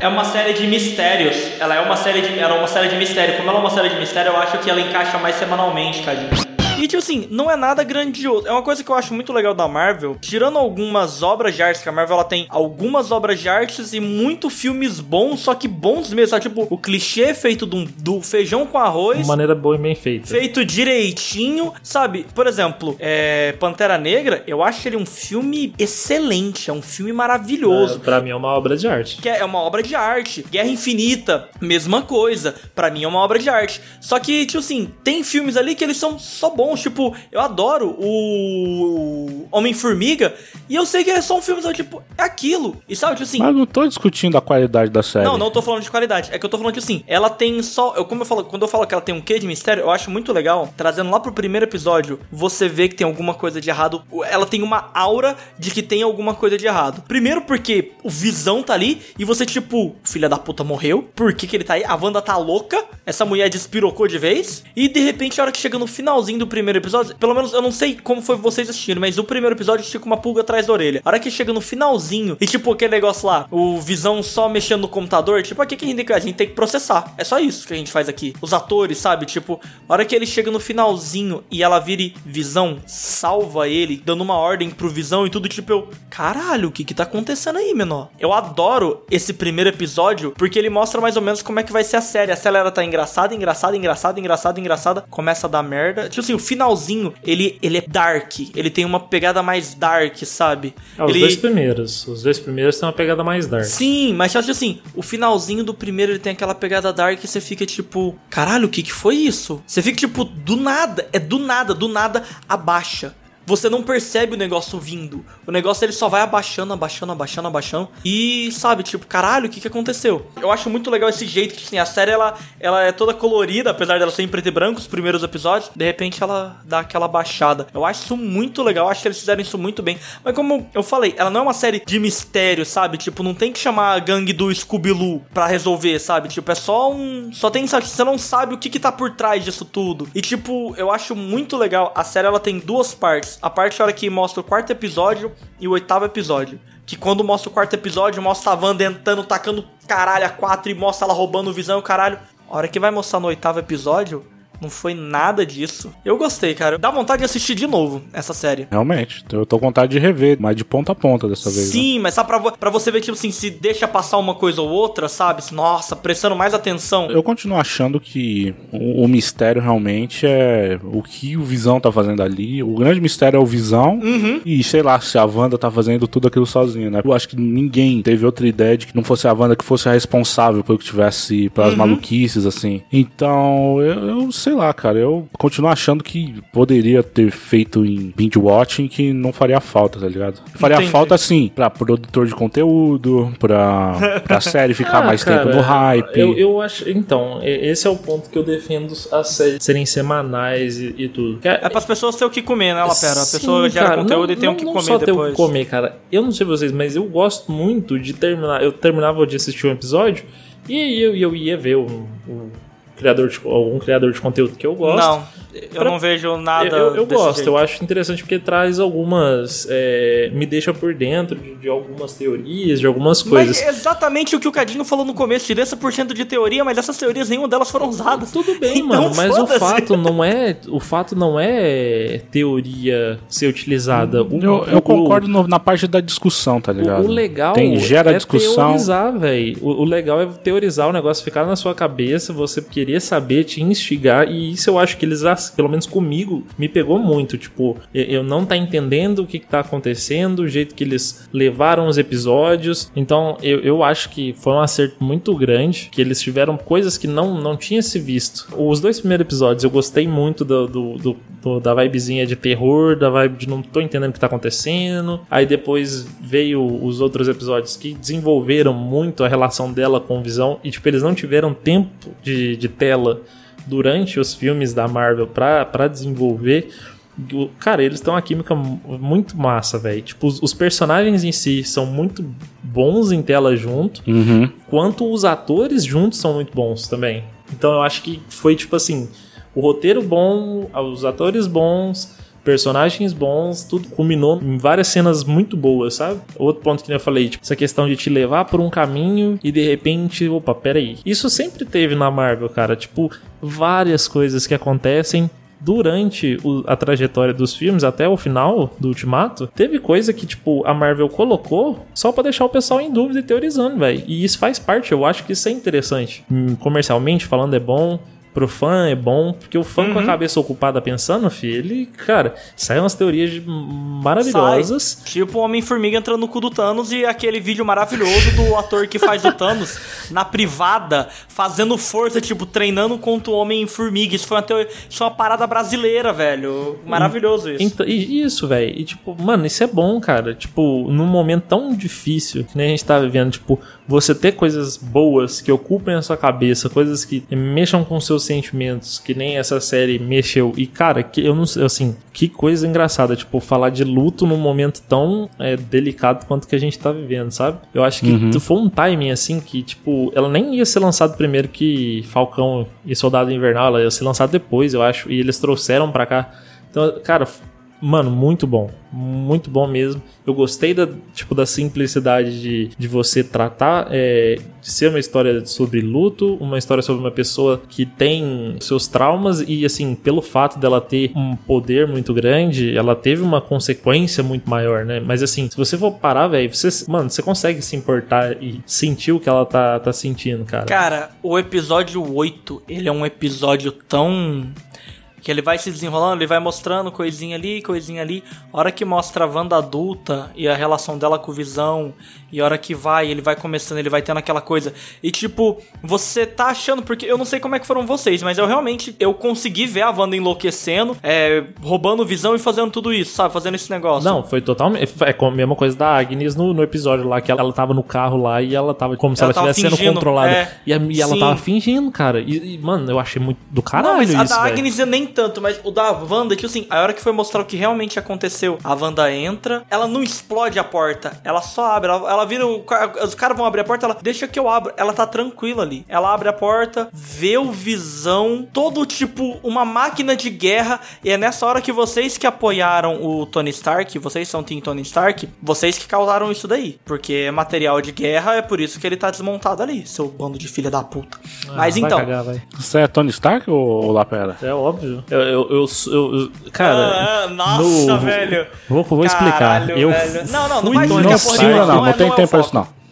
É uma série de mistérios. Ela é uma série de, ela é uma série de mistério. Como ela é uma série de mistério, eu acho que ela encaixa mais semanalmente, Cadinho. E, tipo assim, não é nada grandioso. É uma coisa que eu acho muito legal da Marvel. Tirando algumas obras de artes, que a Marvel ela tem algumas obras de artes e muito filmes bons, só que bons mesmo. Sabe? Tipo, o clichê feito do, do feijão com arroz. De maneira boa e bem feita. Feito direitinho, sabe? Por exemplo, é, Pantera Negra, eu acho ele um filme excelente, é um filme maravilhoso. É, pra mim é uma obra de arte. Que é uma obra de arte. Guerra Infinita, mesma coisa. Pra mim é uma obra de arte. Só que, tipo assim, tem filmes ali que eles são só bons. Tipo, eu adoro o Homem-Formiga. E eu sei que é só um filme, sabe? Tipo, é aquilo. E sabe, tipo assim. Mas não tô discutindo a qualidade da série. Não, não tô falando de qualidade. É que eu tô falando que assim, ela tem só. Eu, como eu falo, quando eu falo que ela tem um quê de mistério, eu acho muito legal. Trazendo lá pro primeiro episódio, você vê que tem alguma coisa de errado. Ela tem uma aura de que tem alguma coisa de errado. Primeiro porque o visão tá ali e você, tipo, filha da puta morreu. Por que, que ele tá aí? A Wanda tá louca. Essa mulher despirocou de vez. E de repente, a hora que chega no finalzinho do primeiro episódio, pelo menos eu não sei como foi vocês assistindo, mas o primeiro episódio fica uma pulga atrás da orelha. A hora que chega no finalzinho, e tipo aquele negócio lá, o Visão só mexendo no computador, tipo, aqui que a gente tem que, a gente tem que processar. É só isso que a gente faz aqui. Os atores, sabe? Tipo, a hora que ele chega no finalzinho e ela vira e Visão, salva ele, dando uma ordem pro Visão e tudo, tipo, eu, caralho, o que que tá acontecendo aí, menor? Eu adoro esse primeiro episódio porque ele mostra mais ou menos como é que vai ser a série. A série ela tá engraçada, engraçada, engraçada, engraçada, engraçada, começa a dar merda. Tipo assim, finalzinho, ele, ele é dark, ele tem uma pegada mais dark, sabe? Ah, os ele... dois primeiros. Os dois primeiros têm uma pegada mais dark. Sim, mas acho assim, o finalzinho do primeiro ele tem aquela pegada dark e você fica tipo, caralho, o que que foi isso? Você fica tipo, do nada, é do nada, do nada abaixa. Você não percebe o negócio vindo. O negócio ele só vai abaixando, abaixando, abaixando, abaixando. E sabe, tipo, caralho, o que que aconteceu? Eu acho muito legal esse jeito que assim, a série ela, ela é toda colorida, apesar dela ser em preto e branco, os primeiros episódios. De repente ela dá aquela baixada. Eu acho isso muito legal, acho que eles fizeram isso muito bem. Mas como eu falei, ela não é uma série de mistério, sabe? Tipo, não tem que chamar a gangue do Scooby-Loo pra resolver, sabe? Tipo, é só um. Só tem, sabe? Você não sabe o que que tá por trás disso tudo. E tipo, eu acho muito legal. A série ela tem duas partes. A parte a hora que mostra o quarto episódio e o oitavo episódio. Que quando mostra o quarto episódio, mostra a Wanda entrando, tacando caralho a quatro e mostra ela roubando visão o caralho. A hora que vai mostrar no oitavo episódio, não foi nada disso. Eu gostei, cara. Dá vontade de assistir de novo essa série. Realmente, eu tô com vontade de rever, mas de ponta a ponta dessa vez. né? Sim, mas só pra, pra você ver, tipo assim, se deixa passar uma coisa ou outra, sabe? Nossa, prestando mais atenção. Eu continuo achando que o, o mistério realmente é o que o Visão tá fazendo ali. O grande mistério é o Visão. E sei lá se a Wanda tá fazendo tudo aquilo sozinha, né? Eu acho que ninguém teve outra ideia de que não fosse a Wanda que fosse a responsável pelo que tivesse pelas maluquices, assim. Então, eu, eu sei lá, cara. Eu continuo achando que poderia ter feito em binge watching que não faria falta, tá ligado? Faria Entendi. falta, assim, pra produtor de conteúdo, pra, pra série ficar Ah, mais cara, tempo no hype. Eu, eu acho. Então, esse é o ponto que eu defendo as séries serem semanais e, e tudo. Que É pras pessoas ter o que comer, né, ela pera? A Sim, pessoa gera cara, conteúdo não, e tem o não- que não comer só ter o depois. que comer, cara. Eu não sei vocês, mas eu gosto muito de terminar. Eu terminava de assistir um episódio e aí eu, eu ia ver um, um criador de, algum criador de conteúdo que eu gosto. Não, eu Pra- não vejo nada. Eu, eu, eu desse gosto, jeito. eu acho interessante porque traz algumas. é, me deixa por dentro de, de algumas teorias, de algumas coisas. Mas é exatamente o que o Cadinho falou no começo, tirei essa por cento de teoria, mas essas teorias nenhuma delas foram usadas. Tudo bem, Então, mano, mas o fato não é. O fato não é teoria ser utilizada. O, Eu, eu o- concordo no- na parte da discussão, tá ligado? o legal Tem, gera é discussão. teorizar, velho. O, o legal é teorizar o negócio, ficar na sua cabeça, você querer saber, te instigar. E isso eu acho que eles, pelo menos comigo, me pegou muito. Tipo, eu, não tá entendendo o que, que tá acontecendo, o jeito que eles levaram os episódios. Então, eu, eu acho que foi um acerto muito grande, que eles tiveram coisas que não, não tinha se visto. Os dois primeiros episódios eu gostei muito do, do- do- do- da vibezinha de terror, da vibe de não tô entendendo o que tá acontecendo. Aí depois veio os outros episódios que desenvolveram muito a relação dela com Visão. E, tipo, eles não tiveram tempo de, de tela durante os filmes da Marvel pra, pra desenvolver. O- Cara, eles têm uma química mu- muito massa, velho. Tipo, os, os personagens em si são muito bons em tela junto Uhum. quanto os atores juntos são muito bons também. Então eu acho que foi tipo assim, o roteiro bom, os atores bons, personagens bons, tudo culminou em várias cenas muito boas, sabe? Outro ponto que eu falei, tipo, essa questão de te levar por um caminho e de repente, opa, peraí. Isso sempre teve na Marvel, cara, tipo, várias coisas que acontecem durante a trajetória dos filmes até o final do Ultimato, teve coisa que, tipo, a Marvel colocou só pra deixar o pessoal em dúvida e teorizando, velho. E isso faz parte, eu acho que isso é interessante. Hum, Comercialmente falando, é bom. Pro fã é bom, porque o fã com a cabeça ocupada pensando, filho, ele, cara, saem umas teorias maravilhosas. Sai, tipo o Homem-Formiga entrando no cu do Thanos e aquele vídeo maravilhoso do ator que faz o Thanos na privada, fazendo força, tipo, treinando contra o Homem-Formiga. Isso foi uma, teo- isso foi uma parada brasileira, velho. Maravilhoso isso. Então, e isso, velho. E tipo, mano, isso é bom, cara. Tipo, num momento tão difícil que nem a gente tá vivendo, tipo, você ter coisas boas que ocupem a sua cabeça, coisas que mexam com seus sentimentos, que nem essa série mexeu. E, cara, que eu não sei, assim, que coisa engraçada, tipo, falar de luto num momento tão é, delicado quanto que a gente tá vivendo, sabe? Eu acho que foi um timing, assim, que, tipo, ela nem ia ser lançada primeiro que Falcão e Soldado Invernal, ela ia ser lançada depois, eu acho, e eles trouxeram pra cá. Então, cara, Mano, muito bom. Muito bom mesmo. Eu gostei da, tipo, da simplicidade de, de você tratar é, de ser uma história sobre luto, uma história sobre uma pessoa que tem seus traumas e, assim, pelo fato dela ter um poder muito grande, ela teve uma consequência muito maior, né? Mas, assim, se você for parar, velho, você, mano, você consegue se importar e sentir o que ela tá, tá sentindo, cara. Cara, o episódio 8, ele é um episódio tão. Que ele vai se desenrolando, ele vai mostrando coisinha ali, coisinha ali. A hora que mostra a Wanda adulta e a relação dela com o Visão, e a hora que vai, ele vai começando, ele vai tendo aquela coisa. E tipo, você tá achando, porque eu não sei como é que foram vocês, mas eu realmente eu consegui ver a Wanda enlouquecendo, é, roubando Visão e fazendo tudo isso, sabe? Fazendo esse negócio. Não, foi totalmente. É a mesma coisa da Agnes no, no episódio lá, que ela, ela tava no carro lá e ela tava como se Ela estivesse sendo controlada. é. e, a- e ela tava fingindo, cara. E, e, mano, eu achei muito do caralho Não, mas a isso, da. Agnes eu nem tanto, mas o da Wanda, tipo assim, a hora que foi mostrar o que realmente aconteceu, a Wanda entra, ela não explode a porta, ela só abre, ela, ela vira o. Os caras vão abrir a porta, ela deixa que eu abro. Ela tá tranquila ali. Ela abre a porta, vê o visão, todo tipo, uma máquina de guerra, e é nessa hora que vocês que apoiaram o Tony Stark, vocês são Team Tony Stark, vocês que causaram isso daí. Porque é material de guerra, é por isso que ele tá desmontado ali, seu bando de filha da puta. Ah, mas vai então. cagar, vai. Você é Tony Stark ou, ou Lapera? É óbvio. Eu, eu, eu, eu- cara. Ah, nossa, no- velho. Vou, vou explicar. Caralho, eu velho. Não, não, não vai explicar Não precisa, não. não é- Não não é o tempo pra foco. isso, não. Não Fui- tem tempo pra isso, não.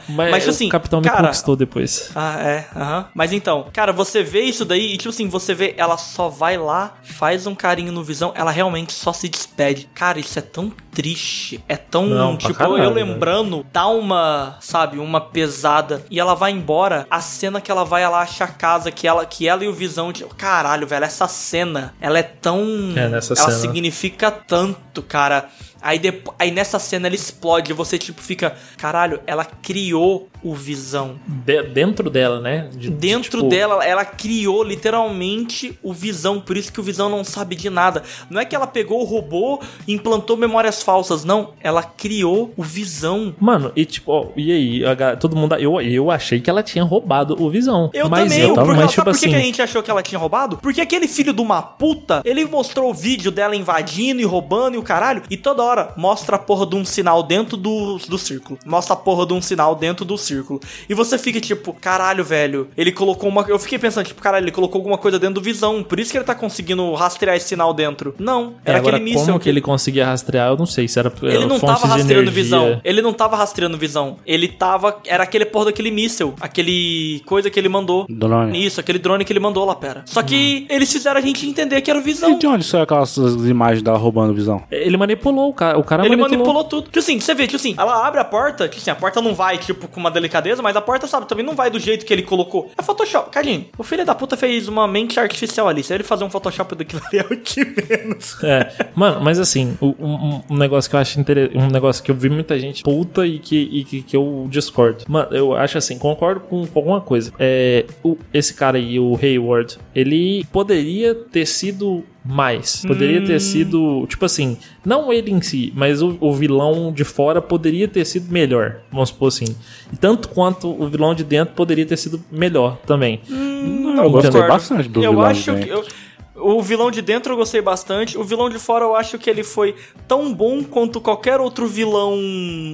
Mas, Mas, assim, o Capitão me cara, conquistou depois. Ah, é, aham. Mas então, cara, você vê isso daí e, tipo assim, você vê, ela só vai lá, faz um carinho no visão, ela realmente só se despede. Cara, isso é tão triste. É tão, Não, tipo, caralho, eu lembrando, dá uma, sabe, uma pesada. E ela vai embora, a cena que ela vai, ela acha a casa, que ela, que ela e o visão, tipo, caralho, velho, essa cena, ela é tão. É, nessa ela cena. significa tanto, cara. Aí, depo- aí nessa cena ela explode, você tipo fica, caralho, ela criou o Visão. De- dentro dela, né? De- Dentro tipo, dela, ela criou literalmente o Visão, por isso que o Visão não sabe de nada. Não é que ela pegou o robô e implantou memórias falsas, não. Ela criou o Visão. Mano, e tipo, ó, e aí? A todo mundo. Eu, eu achei que ela tinha roubado o visão. Eu mas também, eu, porque, mas, tipo por que assim. que a gente achou que ela tinha roubado? Porque aquele filho de uma puta, ele mostrou o vídeo dela invadindo e roubando e o caralho, e toda hora mostra a porra de um sinal dentro do, do círculo. Mostra a porra de um sinal dentro do círculo. E você fica tipo, caralho, velho, ele colocou uma. Eu fiquei pensando, tipo, caralho, ele colocou alguma coisa dentro do visão, por isso que ele tá conseguindo rastrear esse sinal dentro. Não, É, era agora, aquele míssil. como que ele conseguia rastrear, eu não sei. Se era Ele não fontes tava rastreando energia. visão. Ele não tava rastreando visão. Ele tava. Era aquele porra daquele míssel. Aquele coisa que ele mandou. Drone. Isso, aquele drone que ele mandou lá, pera. Só que eles fizeram a gente entender que era o visão. E de onde saiu aquelas imagens dela roubando visão? Ele manipulou o cara. O cara Ele manipulou. manipulou tudo. Tipo assim, você vê, tipo assim, ela abre a porta, tipo assim, a porta não vai, tipo, com uma delicadeza, mas a porta, sabe, também não vai do jeito que ele colocou. É Photoshop. Cadinho, o filho da puta fez uma mente artificial ali. Se ele fazer um Photoshop daquilo ali, é o de menos. É, mano, mas assim, um, um negócio que eu acho interessante, um negócio que eu vi muita gente puta e que, e que, que eu discordo. Mano, eu acho assim, concordo com, com alguma coisa. É, o- esse cara aí, o Hayward, ele poderia ter sido mais. Poderia ter sido, tipo assim, não ele em si, mas o, o vilão de fora poderia ter sido melhor, vamos supor assim. E tanto quanto o vilão de dentro poderia ter sido melhor também. Não, eu gostei bastante do Eu vilão acho de que. dentro. eu- o vilão de dentro eu gostei bastante. O vilão de fora eu acho que ele foi tão bom quanto qualquer outro vilão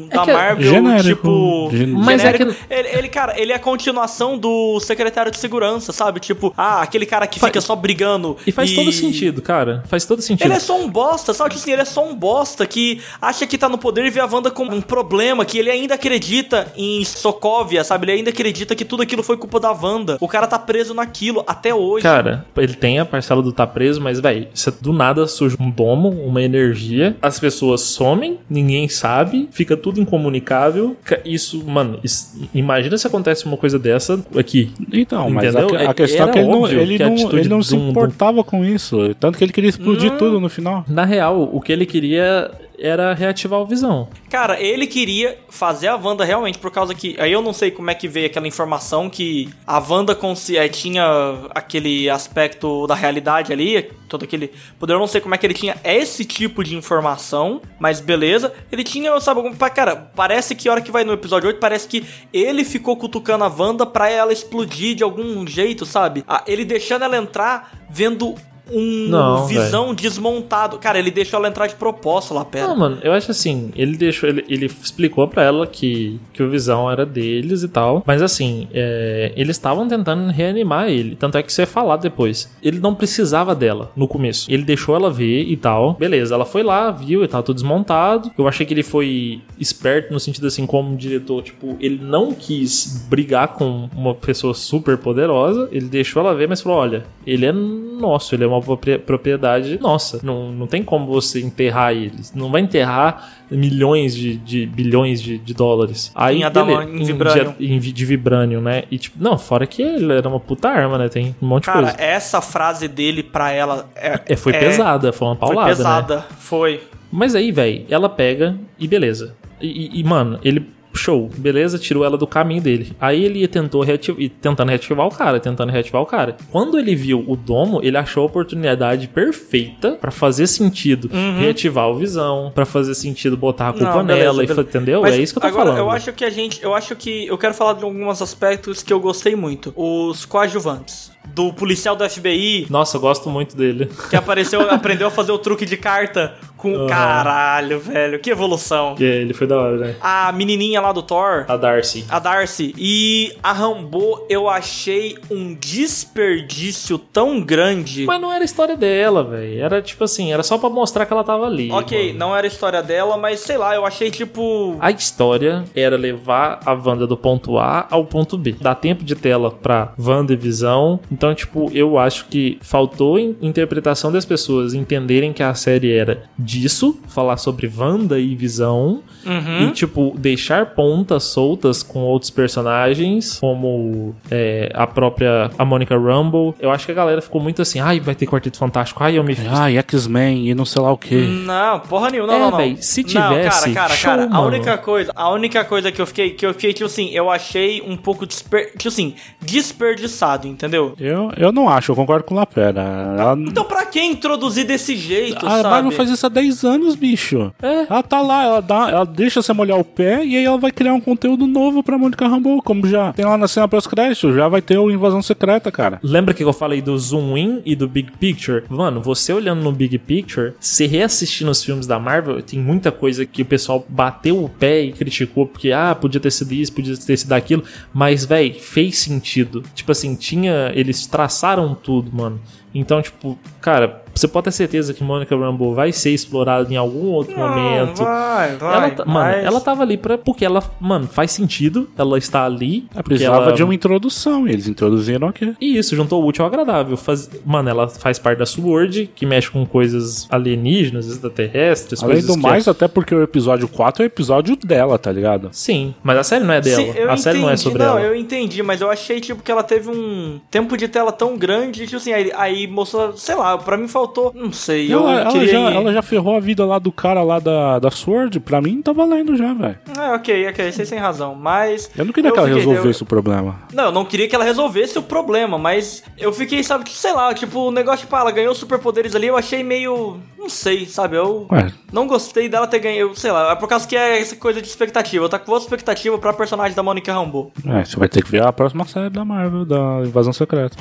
da que é Marvel, genérico, tipo. gen- Mas é genérico. que- Ele, ele, cara, ele é a continuação do secretário de segurança, sabe? Tipo, ah, aquele cara que fica só brigando. E faz todo sentido, cara. Faz todo sentido. Ele é só um bosta, sabe? Tipo assim, ele é só um bosta que acha que tá no poder e vê a Wanda como um problema, que ele ainda acredita em Sokovia, sabe? Ele ainda acredita que tudo aquilo foi culpa da Wanda. O cara tá preso naquilo até hoje. Cara, ele tem a parcela do tá preso, mas, velho, do nada surge um domo, uma energia, as pessoas somem, ninguém sabe, fica tudo incomunicável. Isso, mano, isso- imagina se acontece uma coisa dessa aqui. Então, mas a, Entendeu? a questão é que ele não, ele não, ele não se importava com isso. Tanto que ele queria explodir tudo no final. Na real, o que ele queria. Era reativar o Visão. Cara, ele queria fazer a Wanda realmente, por causa que. Aí eu não sei como é que veio aquela informação que a Wanda consi- eh, tinha aquele aspecto da realidade ali, todo aquele poder. Eu não sei como é que ele tinha esse tipo de informação, mas beleza. Ele tinha, sabe, cara, parece que a hora que vai no episódio 8, parece que ele ficou cutucando a Wanda pra ela explodir de algum jeito, sabe? Ele deixando ela entrar vendo. Um Não, visão desmontado. Cara, ele deixou ela entrar de propósito lá, pera. Não, mano, eu acho assim, ele deixou, ele, ele explicou pra ela que, que o Visão era deles e tal, mas assim, é, eles estavam tentando reanimar ele, tanto é que isso é falado depois. Ele não precisava dela no começo, ele deixou ela ver e tal, beleza, ela foi lá, viu e tal, tudo desmontado. Eu achei que ele foi esperto no sentido assim, como diretor, tipo, ele não quis brigar com uma pessoa super poderosa, ele deixou ela ver, mas falou, olha, ele é nosso, ele é uma propri- propriedade nossa, não, não tem como você enterrar eles, não vai enterrar milhões de, de bilhões de, de dólares. Aí, Em adama- em vibranium. em vi- de vibranium, né? E tipo, não, fora que ele era uma puta arma, né? Tem um monte de Cara, coisa. essa frase dele pra ela é, É, foi é- pesada, foi uma Foi paulada, né? pesada, foi. Mas aí, velho, ela pega e beleza. E, e- e, mano, ele. Show, beleza, tirou ela do caminho dele. Aí ele tentou reativar, e tentando reativar o cara, tentando reativar o cara. Quando ele viu o domo, ele achou a oportunidade perfeita pra fazer sentido reativar o visão, pra fazer sentido botar a culpa Uhum. Não, beleza, nela, e beleza. entendeu? Mas é isso que eu tô agora, falando. Eu acho que a gente. Eu acho que. Eu quero falar de alguns aspectos que eu gostei muito. Os coadjuvantes. Do policial do FBI Nossa, eu gosto muito dele. que apareceu, aprendeu a fazer o truque de carta com. Aham. Caralho, velho. Que evolução. Que ele foi da hora, né? A menininha lá do Thor. A Darcy. A Darcy e a Rambo eu achei um desperdício tão grande. Mas não era a história dela, velho. Era tipo assim, era só pra mostrar que ela tava ali. ok, mano. não era a história dela, mas sei lá, eu achei tipo. A história era levar a Wanda do ponto A ao ponto B. Dá tempo de tela pra Wanda e Visão. Então, tipo, eu acho que faltou in- interpretação das pessoas entenderem que a série era disso, falar sobre Wanda e Visão. Uhum. E, tipo, deixar pontas soltas com outros personagens, como é, a própria a Monica Rumble. Eu acho que a galera ficou muito assim, ai, vai ter Quarteto Fantástico, ai, eu me Ah, e X-Men e não sei lá o que. Não, porra nenhuma, não, É, não, não. véi, se Não, tivesse, cara, cara, show, cara, a mano. única coisa, a única coisa que eu fiquei, que eu fiquei, tipo assim, eu achei um pouco desper, tipo assim, desperdiçado, entendeu? Eu, eu não acho, eu concordo com o Lapera. Ela, Então pra que introduzir desse jeito, a sabe? Marvel faz isso há 10 anos, bicho. É. Ela tá lá, ela, dá, ela deixa você molhar o pé e aí ela vai criar um conteúdo novo pra Monica Rambeau, como já tem lá na cena pós-crédito, já vai ter o Invasão Secreta, cara. Lembra que eu falei do zoom in e do big picture? Mano, você olhando no big picture, se reassistindo os filmes da Marvel, tem muita coisa que o pessoal bateu o pé e criticou porque ah, podia ter sido isso, podia ter sido aquilo, mas véi, fez sentido. Tipo assim, tinha, eles traçaram tudo, mano. Então, tipo, cara, você pode ter certeza que Monica Rambeau vai ser explorada em algum outro Não, momento. vai, vai, ela, tá- mano, mas- ela tava ali pra. Porque ela, mano, faz sentido. Ela está ali. Ela porque precisava ela- de uma introdução, e eles introduziram aqui. e isso, juntou o útil ao agradável. Faz... Mano, ela faz parte da SWORD, que mexe com coisas alienígenas, extraterrestres, Além coisas do que- mais, até porque o episódio 4 é o episódio dela, tá ligado? Sim, mas a série não é dela. Sim, a série não é entendi, sobre não, ela. eu entendi, mas eu achei, tipo, que ela teve um tempo de tela tão grande, tipo assim, aí, aí mostrou, sei lá, pra mim faltou, não sei, eu Ela, ela queria... já, ela já ferrou a vida lá do cara lá da, da Sword, pra mim tá valendo já, velho. É, ok, ok, vocês têm razão, mas... Eu não queria que ela fiquei- resolvesse o problema. Não, eu não queria que ela resolvesse o problema, mas eu fiquei, sabe, que, sei lá, tipo, o negócio, tipo, ah, ela ganhou superpoderes ali, eu achei meio. Não sei, sabe? Eu Ué, não gostei dela ter ganho, sei lá, é por causa que é essa coisa de expectativa. Eu tô com outra expectativa pra personagem da Monica Rambeau. é, você vai ter que ver a próxima série da Marvel, da Invasão Secreta.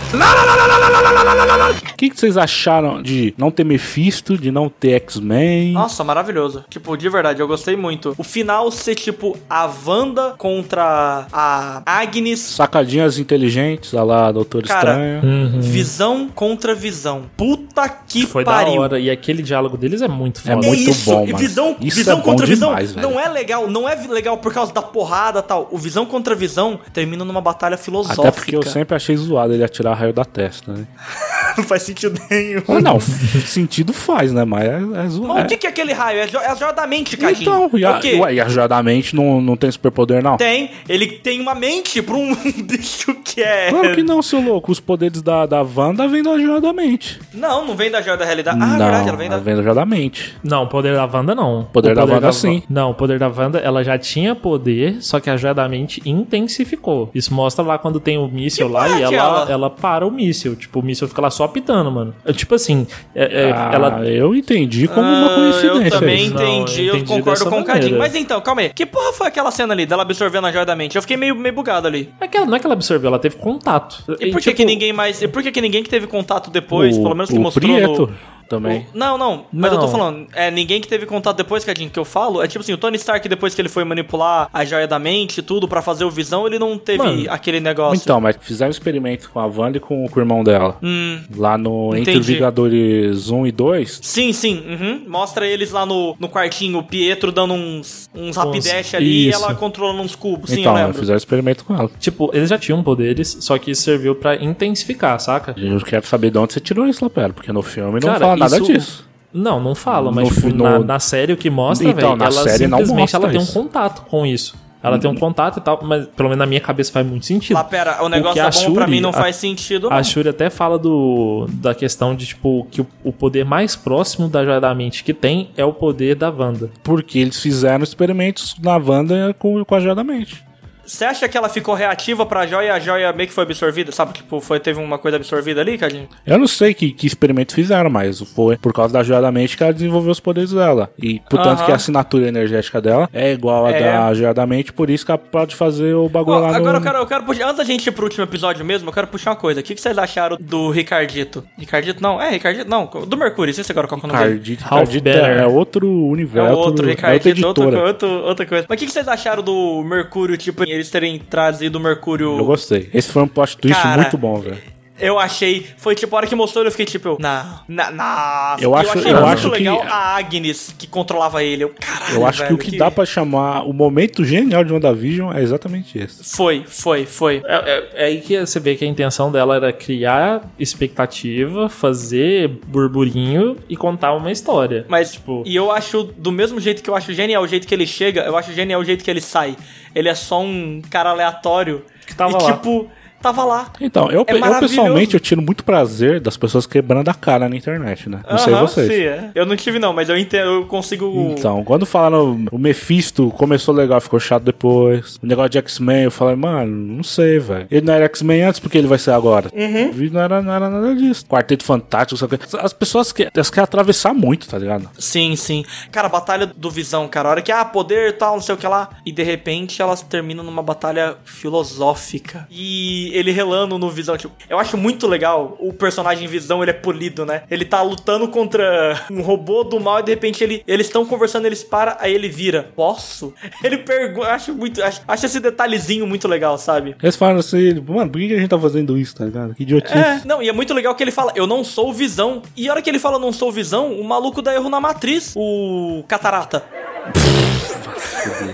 O que, que vocês acharam de não ter Mephisto, de não ter X-Men? Nossa, maravilhoso. Tipo, de verdade, eu gostei muito. O final ser, tipo, a Wanda contra a Agnes. Sacadinhas inteligentes, a lá Doutor Cara, Estranho. Uhum. Visão contra visão. Puta que Foi pariu. da hora. E aquele diálogo deles é muito É foda. muito isso, bom, e mano. visão, Isso visão é bom contra visão demais, velho. não é legal, não é legal por causa da porrada e tal. O visão contra visão termina numa batalha filosófica. Até porque eu sempre achei zoado ele atirar raio da testa, né? não faz sentido nenhum. Ah, não, sentido faz, né? Mas é, é zoado. Mas o que, que é aquele raio? É, é a joia da mente, Cadinho. Então, e a, o quê? ué, e a joia da mente não, não tem superpoder, não? Tem, ele tem uma mente pra um bicho que é. Claro que não, seu louco. Os poderes da, da Wanda vêm da joia da mente. Não, não vem da joia da realidade. Ah, não, verdade, ela vem da. joia da mente. Não, o poder da Wanda não. Poder O da Wanda, sim. Não, o poder da Wanda, ela já tinha poder, só que a joia da mente intensificou. Isso mostra lá quando tem o míssil Que lá e é ela, ela para o míssil. Tipo, o míssil fica lá só apitando, mano. É, tipo assim, é- é- Ah, ela. eu entendi como uma Ah, coincidência. Eu também isso. Não, entendi, eu eu, entendi concordo dessa com o Cadinho. Mas então, calma aí. Que porra foi aquela cena ali dela absorvendo a joia da mente? Eu fiquei meio, meio bugado ali. É que ela- não é que ela absorveu, ela teve contato. E por que, tipo, que ninguém mais. E por que, que ninguém que teve contato depois, o, pelo menos que o mostrou Prieto no. Também. o- Não, não, mas eu tô Não. falando, é, ninguém que teve contato depois, Cadinho, que eu falo, é tipo assim, o Tony Stark, depois que ele foi manipular a joia da mente e tudo pra fazer o visão, ele não teve Mano, aquele negócio. Então, mas fizeram experimento com a Wanda e com, com o irmão dela. Hum, Lá no Entre Entendi. Vingadores 1 e 2. sim, sim, uhum. Mostra eles lá no, no quartinho, o Pietro dando uns, uns rapidash ali e ela controlando uns cubos. Sim, então, eu lembro. fizeram experimento com ela. Tipo, eles já tinham poderes, só que isso serviu pra intensificar, saca? Eu quero saber de onde você tirou isso, Lapera, porque no filme não Cara, fala nada isso- disso. Não, não fala, mas No tipo, fi- na, no- na série o que mostra, Então, velho, na ela série não simplesmente ela tem um contato com isso. Ela tem um contato e tal, mas pelo menos na minha cabeça faz muito sentido. Lá, pera, o negócio que tá bom pra Shuri- mim não a- faz sentido, não. A Shuri até fala do, da questão de, tipo, que o, o poder mais próximo da Joia da Mente que tem é o poder da Wanda. Porque eles fizeram experimentos na Wanda com, com a joia da mente. Você acha que ela ficou reativa pra joia e a joia meio que foi absorvida? Sabe, tipo, foi, teve uma coisa absorvida ali, Cadinho? Eu não sei que, que experimento fizeram, mas foi por causa da joia da mente que ela desenvolveu os poderes dela. E portanto que a assinatura energética dela é igual a É. da joia da mente, por isso que ela pode fazer o bagulho Ó, lá agora no... eu quero, eu quero puxar. Antes da gente ir pro último episódio mesmo, eu quero puxar uma coisa. O que, que vocês acharam do Ricardito? Ricardito? Não, é Ricardito? Não, do Mercúrio. Esqueci agora qual que é o nome dele. Cardito, Ralph Cardito Banner. é outro É universo, outro é outra Ricardito, outra, editora. outra, outra coisa. Mas o que, que vocês acharam do Mercúrio, tipo, eles terem trazido o Mercúrio. Eu gostei. Esse foi um plot twist Cara, muito bom, velho. Eu achei. Foi tipo a hora que mostrou, eu fiquei tipo, não, na, nossa. Eu acho- achei eu muito acho que- legal a Agnes que controlava ele. Eu, caralho, Eu acho que velho, o que, dá pra chamar o momento genial de WandaVision é exatamente esse. Foi, foi, foi. É, é- é aí que você vê que a intenção dela era criar expectativa, fazer burburinho e contar uma história. Mas, Tipo- e eu acho, do mesmo jeito que eu acho genial o jeito que ele chega, eu acho genial o jeito que ele sai. Ele é só um cara aleatório. Que tava e, lá. tipo, tava lá. Então, eu, É eu pessoalmente eu tiro muito prazer das pessoas quebrando a cara na internet, né? Não sei Aham, vocês. sim, é. Eu não tive, não, mas eu entendo, eu consigo. Então, quando falaram o Mephisto começou legal, ficou chato depois. O negócio de X-Men, eu falei, mano, não sei, velho. Ele não era X-Men antes, porque ele vai ser agora. Uhum. Não, era, não era nada disso. Quarteto Fantástico, sabe? As pessoas que, elas querem atravessar muito, tá ligado? Sim, sim. Cara, a batalha do Visão, cara. A hora que, ah, poder tal, não sei o que lá. E de repente elas terminam numa batalha filosófica. E ele relando no Visão. Tipo, eu acho muito legal o personagem Visão, ele é polido, né? Ele tá lutando contra um robô do mal e de repente ele, eles estão conversando, eles param, aí ele vira. Posso? Ele pergunta. Acho muito. Acho, acho esse detalhezinho muito legal, sabe? Eles falam assim, mano, por que a gente tá fazendo isso, tá ligado? Que idiotice. É, não, e é muito legal que ele fala, eu não sou Visão. E a hora que ele fala, não sou Visão, o maluco dá erro na matriz, o Catarata.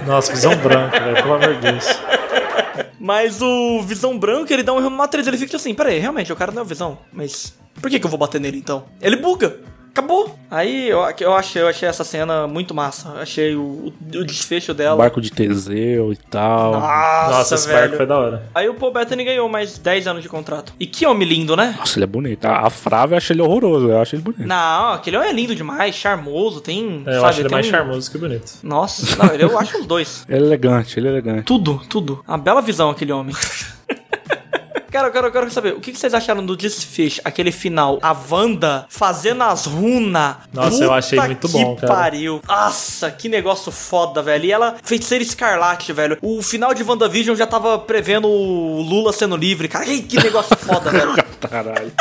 Nossa, visão branca, velho, pelo amor de Deus. Mas o Visão Branco, ele dá um erro numa 3. Ele fica assim, peraí, realmente, o cara não é o Visão. Mas por que, que eu vou bater nele então? Ele buga. Acabou. Aí eu, eu, achei, eu achei essa cena muito massa. Achei o, o desfecho dela. Barco de Teseu e tal. Nossa, Nossa, esse velho. barco foi da hora. Aí o Paul Bettany ganhou mais 10 anos de contrato. E que homem lindo, né? Nossa, ele é bonito. A, a Frávia acha ele horroroso, eu acho ele bonito. Não, aquele homem é lindo demais, charmoso, tem. É, eu sabe, acho ele tem mais um- charmoso que bonito. Nossa, não, eu acho os dois. Ele é elegante, ele é elegante. Tudo, tudo. Uma bela visão aquele homem. Cara, eu quero, eu quero saber, o que vocês acharam do desfecho, aquele final? A Wanda fazendo as runas. Nossa, eu achei muito bom, que cara. pariu. Nossa, que negócio foda, velho. E ela, feiticeira escarlate, velho. O final de WandaVision já tava prevendo o Lula sendo livre, cara. Que negócio foda, velho. Caralho.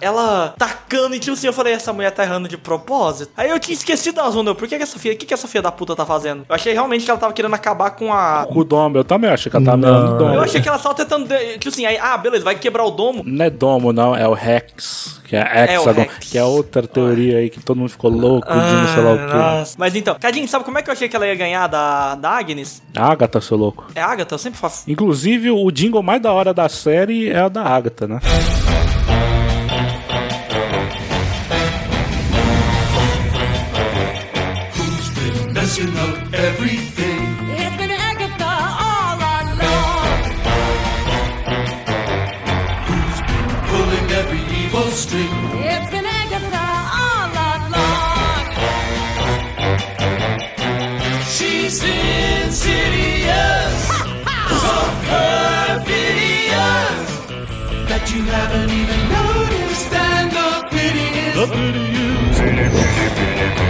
Ela tacando e tipo assim, eu falei, essa mulher tá errando de propósito. Aí eu tinha esquecido das runas. Por que, que essa filha, o que, que essa filha da puta tá fazendo? Eu achei realmente que ela tava querendo acabar com a. Com o domo, eu também achei que ela tava Não. mirando o domo. Eu achei que ela só tentando. de- Tipo assim, aí, ah, beleza, vai quebrar o domo. Não é domo, não, é o Rex, que é É Hexagon, Rex. que é outra teoria aí que todo mundo ficou louco de não sei lá o quê. Ah, nossa. Mas então, Cadinho, sabe como é que eu achei que ela ia ganhar da, da Agnes? Agatha, seu louco. É a Agatha? Eu sempre faço. Inclusive, o jingle mais da hora da série é a da Agatha, né? Everything. It's been Agatha all along. Who's been Pulling every evil string. It's been Agatha all along. She's insidious. So perfidious that you haven't even noticed. And the pity is the pity is.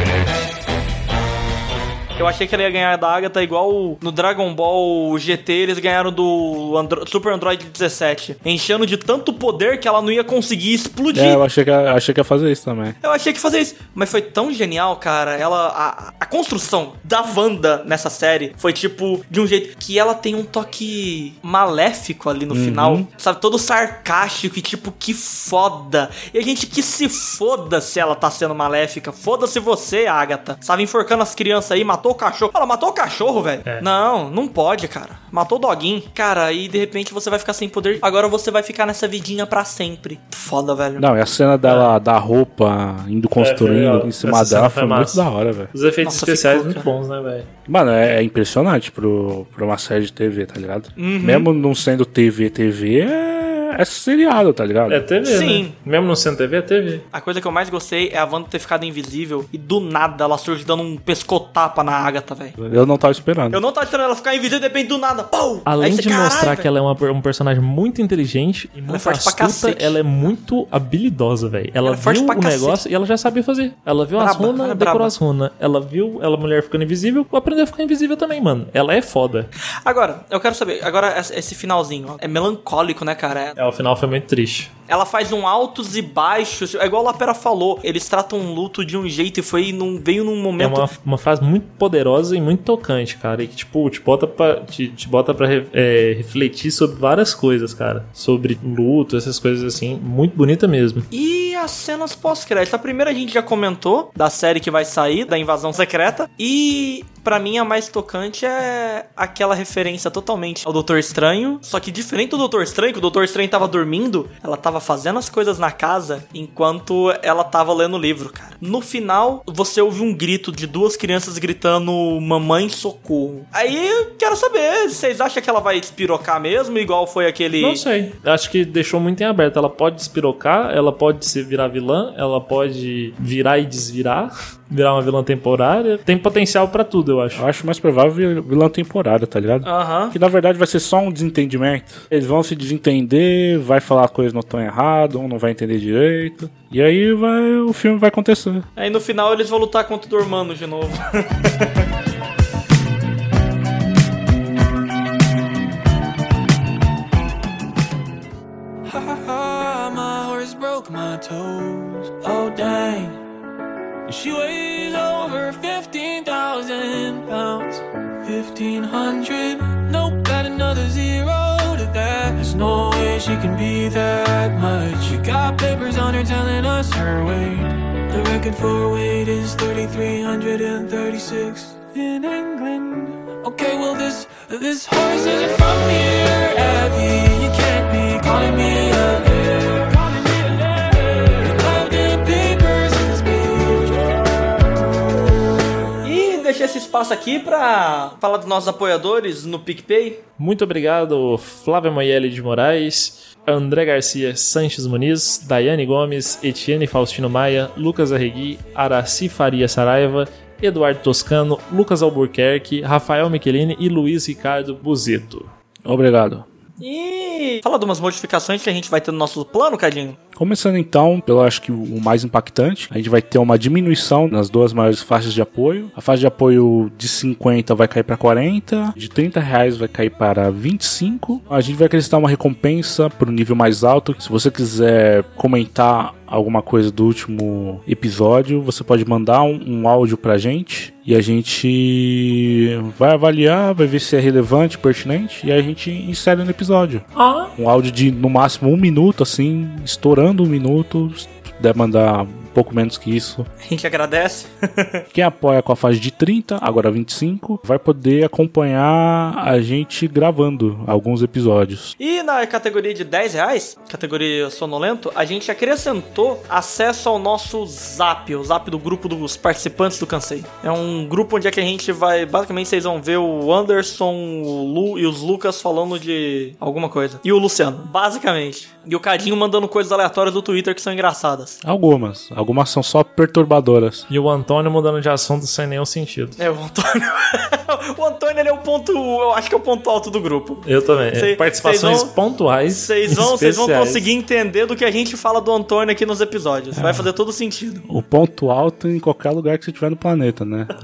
Eu achei que ela ia ganhar da Agatha igual no Dragon Ball GT eles ganharam do Andro- Super Android 17. Enchendo de tanto poder que ela não ia conseguir explodir. É, eu achei que, achei que ia fazer isso também. Eu achei que fazer isso. Mas foi tão genial, cara. Ela. A, a construção da Wanda nessa série foi tipo de um jeito que ela tem um toque maléfico ali no final. Sabe? Todo sarcástico e tipo, que foda. E a gente que se foda se ela tá sendo maléfica. Foda-se você, Agatha. Sabe, enforcando as crianças aí, matou o cachorro. Ela matou o cachorro, velho. Não, não pode, cara. Matou o doguinho. Cara, aí de repente você vai ficar sem poder. Agora você vai ficar nessa vidinha pra sempre. Foda, velho. Não, e a cena dela da roupa indo foi construindo legal. em cima Essa dela foi, foi muito da hora, velho. Os efeitos Nossa, especiais ficou, muito cara. bons, né, velho? Mano, é, é impressionante pro, pra uma série de TV, tá ligado? Uhum. Mesmo não sendo TV, TV é, é seriado, tá ligado? É TV, Sim. né? Mesmo não sendo TV, é TV. A coisa que eu mais gostei é a Wanda ter ficado invisível e do nada ela surge dando um pescotapa na Agatha, velho. Eu não tava esperando. Eu não tava esperando ela ficar invisível e de repente do nada, pum! Além você, de "Caralho, mostrar velho." que ela é uma, um personagem muito inteligente e muito forte pra astuta, cacete. ela é muito habilidosa, velho. Ela, Ela é viu o cacete. negócio e ela já sabia fazer. Ela viu as Braba, runas, ela é decorou as runas. Ela viu ela mulher ficando invisível, aprendeu a ficar invisível também, mano. Ela é foda. Agora, eu quero saber, agora esse esse finalzinho, ó, é melancólico, né, cara? É, o final foi muito triste. Ela faz um altos e baixos, é igual a Lapera falou, eles tratam um luto de um jeito e foi num, veio num É momento... uma, uma frase muito poderosa e muito tocante, cara. E que, tipo, te bota pra, te, te bota pra é, refletir sobre várias coisas, cara. Sobre luto, essas coisas assim. Muito bonita mesmo. E as cenas pós-crédito. A primeira a gente já comentou da série que vai sair, da invasão secreta. E pra mim a mais tocante é aquela referência totalmente ao Doutor Estranho. Só que diferente do Doutor Estranho, que o Doutor Estranho tava dormindo, ela tava fazendo as coisas na casa enquanto ela tava lendo o livro, cara. No final, você ouve um grito de duas crianças gritando: Mamãe, socorro. Aí quero saber, vocês acham que ela vai espirocar mesmo, igual foi aquele. Não sei. Acho que deixou muito em aberto. Ela pode despirocar, ela pode se virar vilã, ela pode virar e desvirar, virar uma vilã temporária. Tem potencial pra tudo, eu acho. Eu acho mais provável vilã temporária, tá ligado? Aham. Que na verdade vai ser só um desentendimento. Eles vão se desentender, vai falar coisas não tão errado, um não vai entender direito. E aí vai, o filme vai acontecer. Aí no final eles vão lutar contra o Dormano de novo. my horse broke my toes. Oh dang. She weighs over 15,000 pounds. 1,500. Nope, got another zero to that. There's no way she can be that much. She got papers on her telling us her weight. The record for weight is 3,336 in England. Okay, well this this horse isn't from here, Abby. You can't be calling me a espaço aqui pra falar dos nossos apoiadores no PicPay. Muito obrigado, Flávia Moielli de Moraes, André Garcia Sanches Muniz, Daiane Gomes, Etienne Faustino Maia, Lucas Arregui, Araci Faria Saraiva, Eduardo Toscano, Lucas Albuquerque, Rafael Michelini e Luiz Ricardo Buzeto. Obrigado. E fala de umas modificações que a gente vai ter no nosso plano, Cadinho. Começando então, pelo acho que o mais impactante, a gente vai ter uma diminuição nas duas maiores faixas de apoio. A faixa de apoio de 50 vai cair para 40, de 30 reais vai cair para 25. A gente vai acrescentar uma recompensa para o nível mais alto. Se você quiser comentar alguma coisa do último episódio, você pode mandar um, um áudio pra gente e a gente vai avaliar, vai ver se é relevante, pertinente e aí a gente insere no episódio. Um áudio de no máximo um minuto, assim, estourando um minuto. Se puder mandar pouco menos que isso. A gente agradece. Quem apoia com a faixa de 30, agora 25, vai poder acompanhar a gente gravando alguns episódios. E na categoria de 10 reais, categoria sonolento, a gente acrescentou acesso ao nosso zap, o zap do grupo dos participantes do Cansei. É um grupo onde é que a gente vai, basicamente vocês vão ver o Anderson, o Lu e os Lucas falando de alguma coisa. E o Luciano, basicamente. E o Cadinho mandando coisas aleatórias do Twitter que são engraçadas. Algumas. Algumas são só perturbadoras. E o Antônio mudando de assunto sem nenhum sentido. É, o Antônio. o Antônio, ele é o ponto, eu acho que é o ponto alto do grupo. Eu também. Cê- Participações vão- pontuais. Vocês vão, vocês vão conseguir entender do que a gente fala do Antônio aqui nos episódios. Vai fazer todo sentido. O ponto alto em qualquer lugar que você tiver no planeta, né?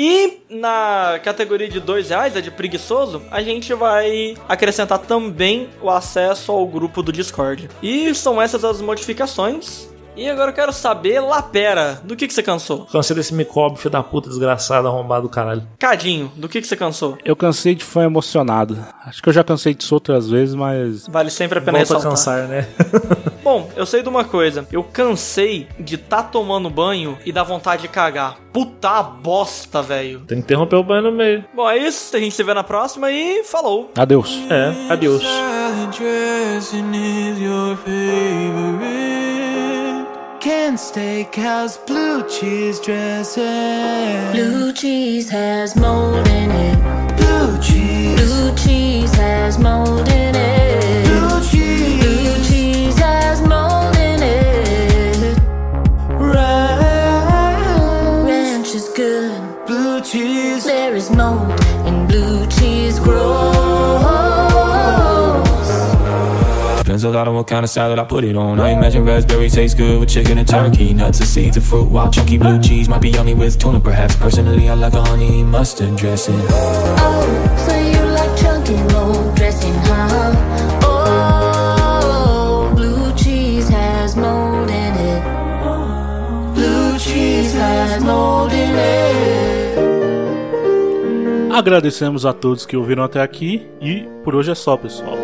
E na categoria de dois reais, a de preguiçoso, a gente vai acrescentar também o acesso ao grupo do Discord. E são essas as modificações. E agora eu quero saber, Lapera, do que, que você cansou? Cansei desse micróbio, filho da puta, desgraçado, arrombado do caralho. Cadinho, do que, que você cansou? Eu cansei de fã emocionado. Acho que eu já cansei disso outras vezes, mas Vale sempre a pena Volta a ressaltar. cansar, né? Bom, eu sei de uma coisa. Eu cansei de tá tomando banho e dar vontade de cagar. Puta bosta, velho. Tem que interromper o banho no meio. Bom, é isso. A gente se vê na próxima e falou. adeus. É, adeus. Can steakhouse blue cheese dressing. Blue cheese has mold in it. Blue cheese. Blue cheese has mold in it. A lot on what kind of salad I put it on. I imagine raspberry tastes good with chicken and turkey. Nuts and seeds of fruit, wild chunky blue cheese might be yummy with tuna perhaps. Personally, I like a honey mustard dressing. Oh, so you like chunky mold dressing, huh? Oh, blue cheese has mold in it. Blue cheese has mold in it. Agradecemos a todos que ouviram até aqui e por hoje é só, pessoal.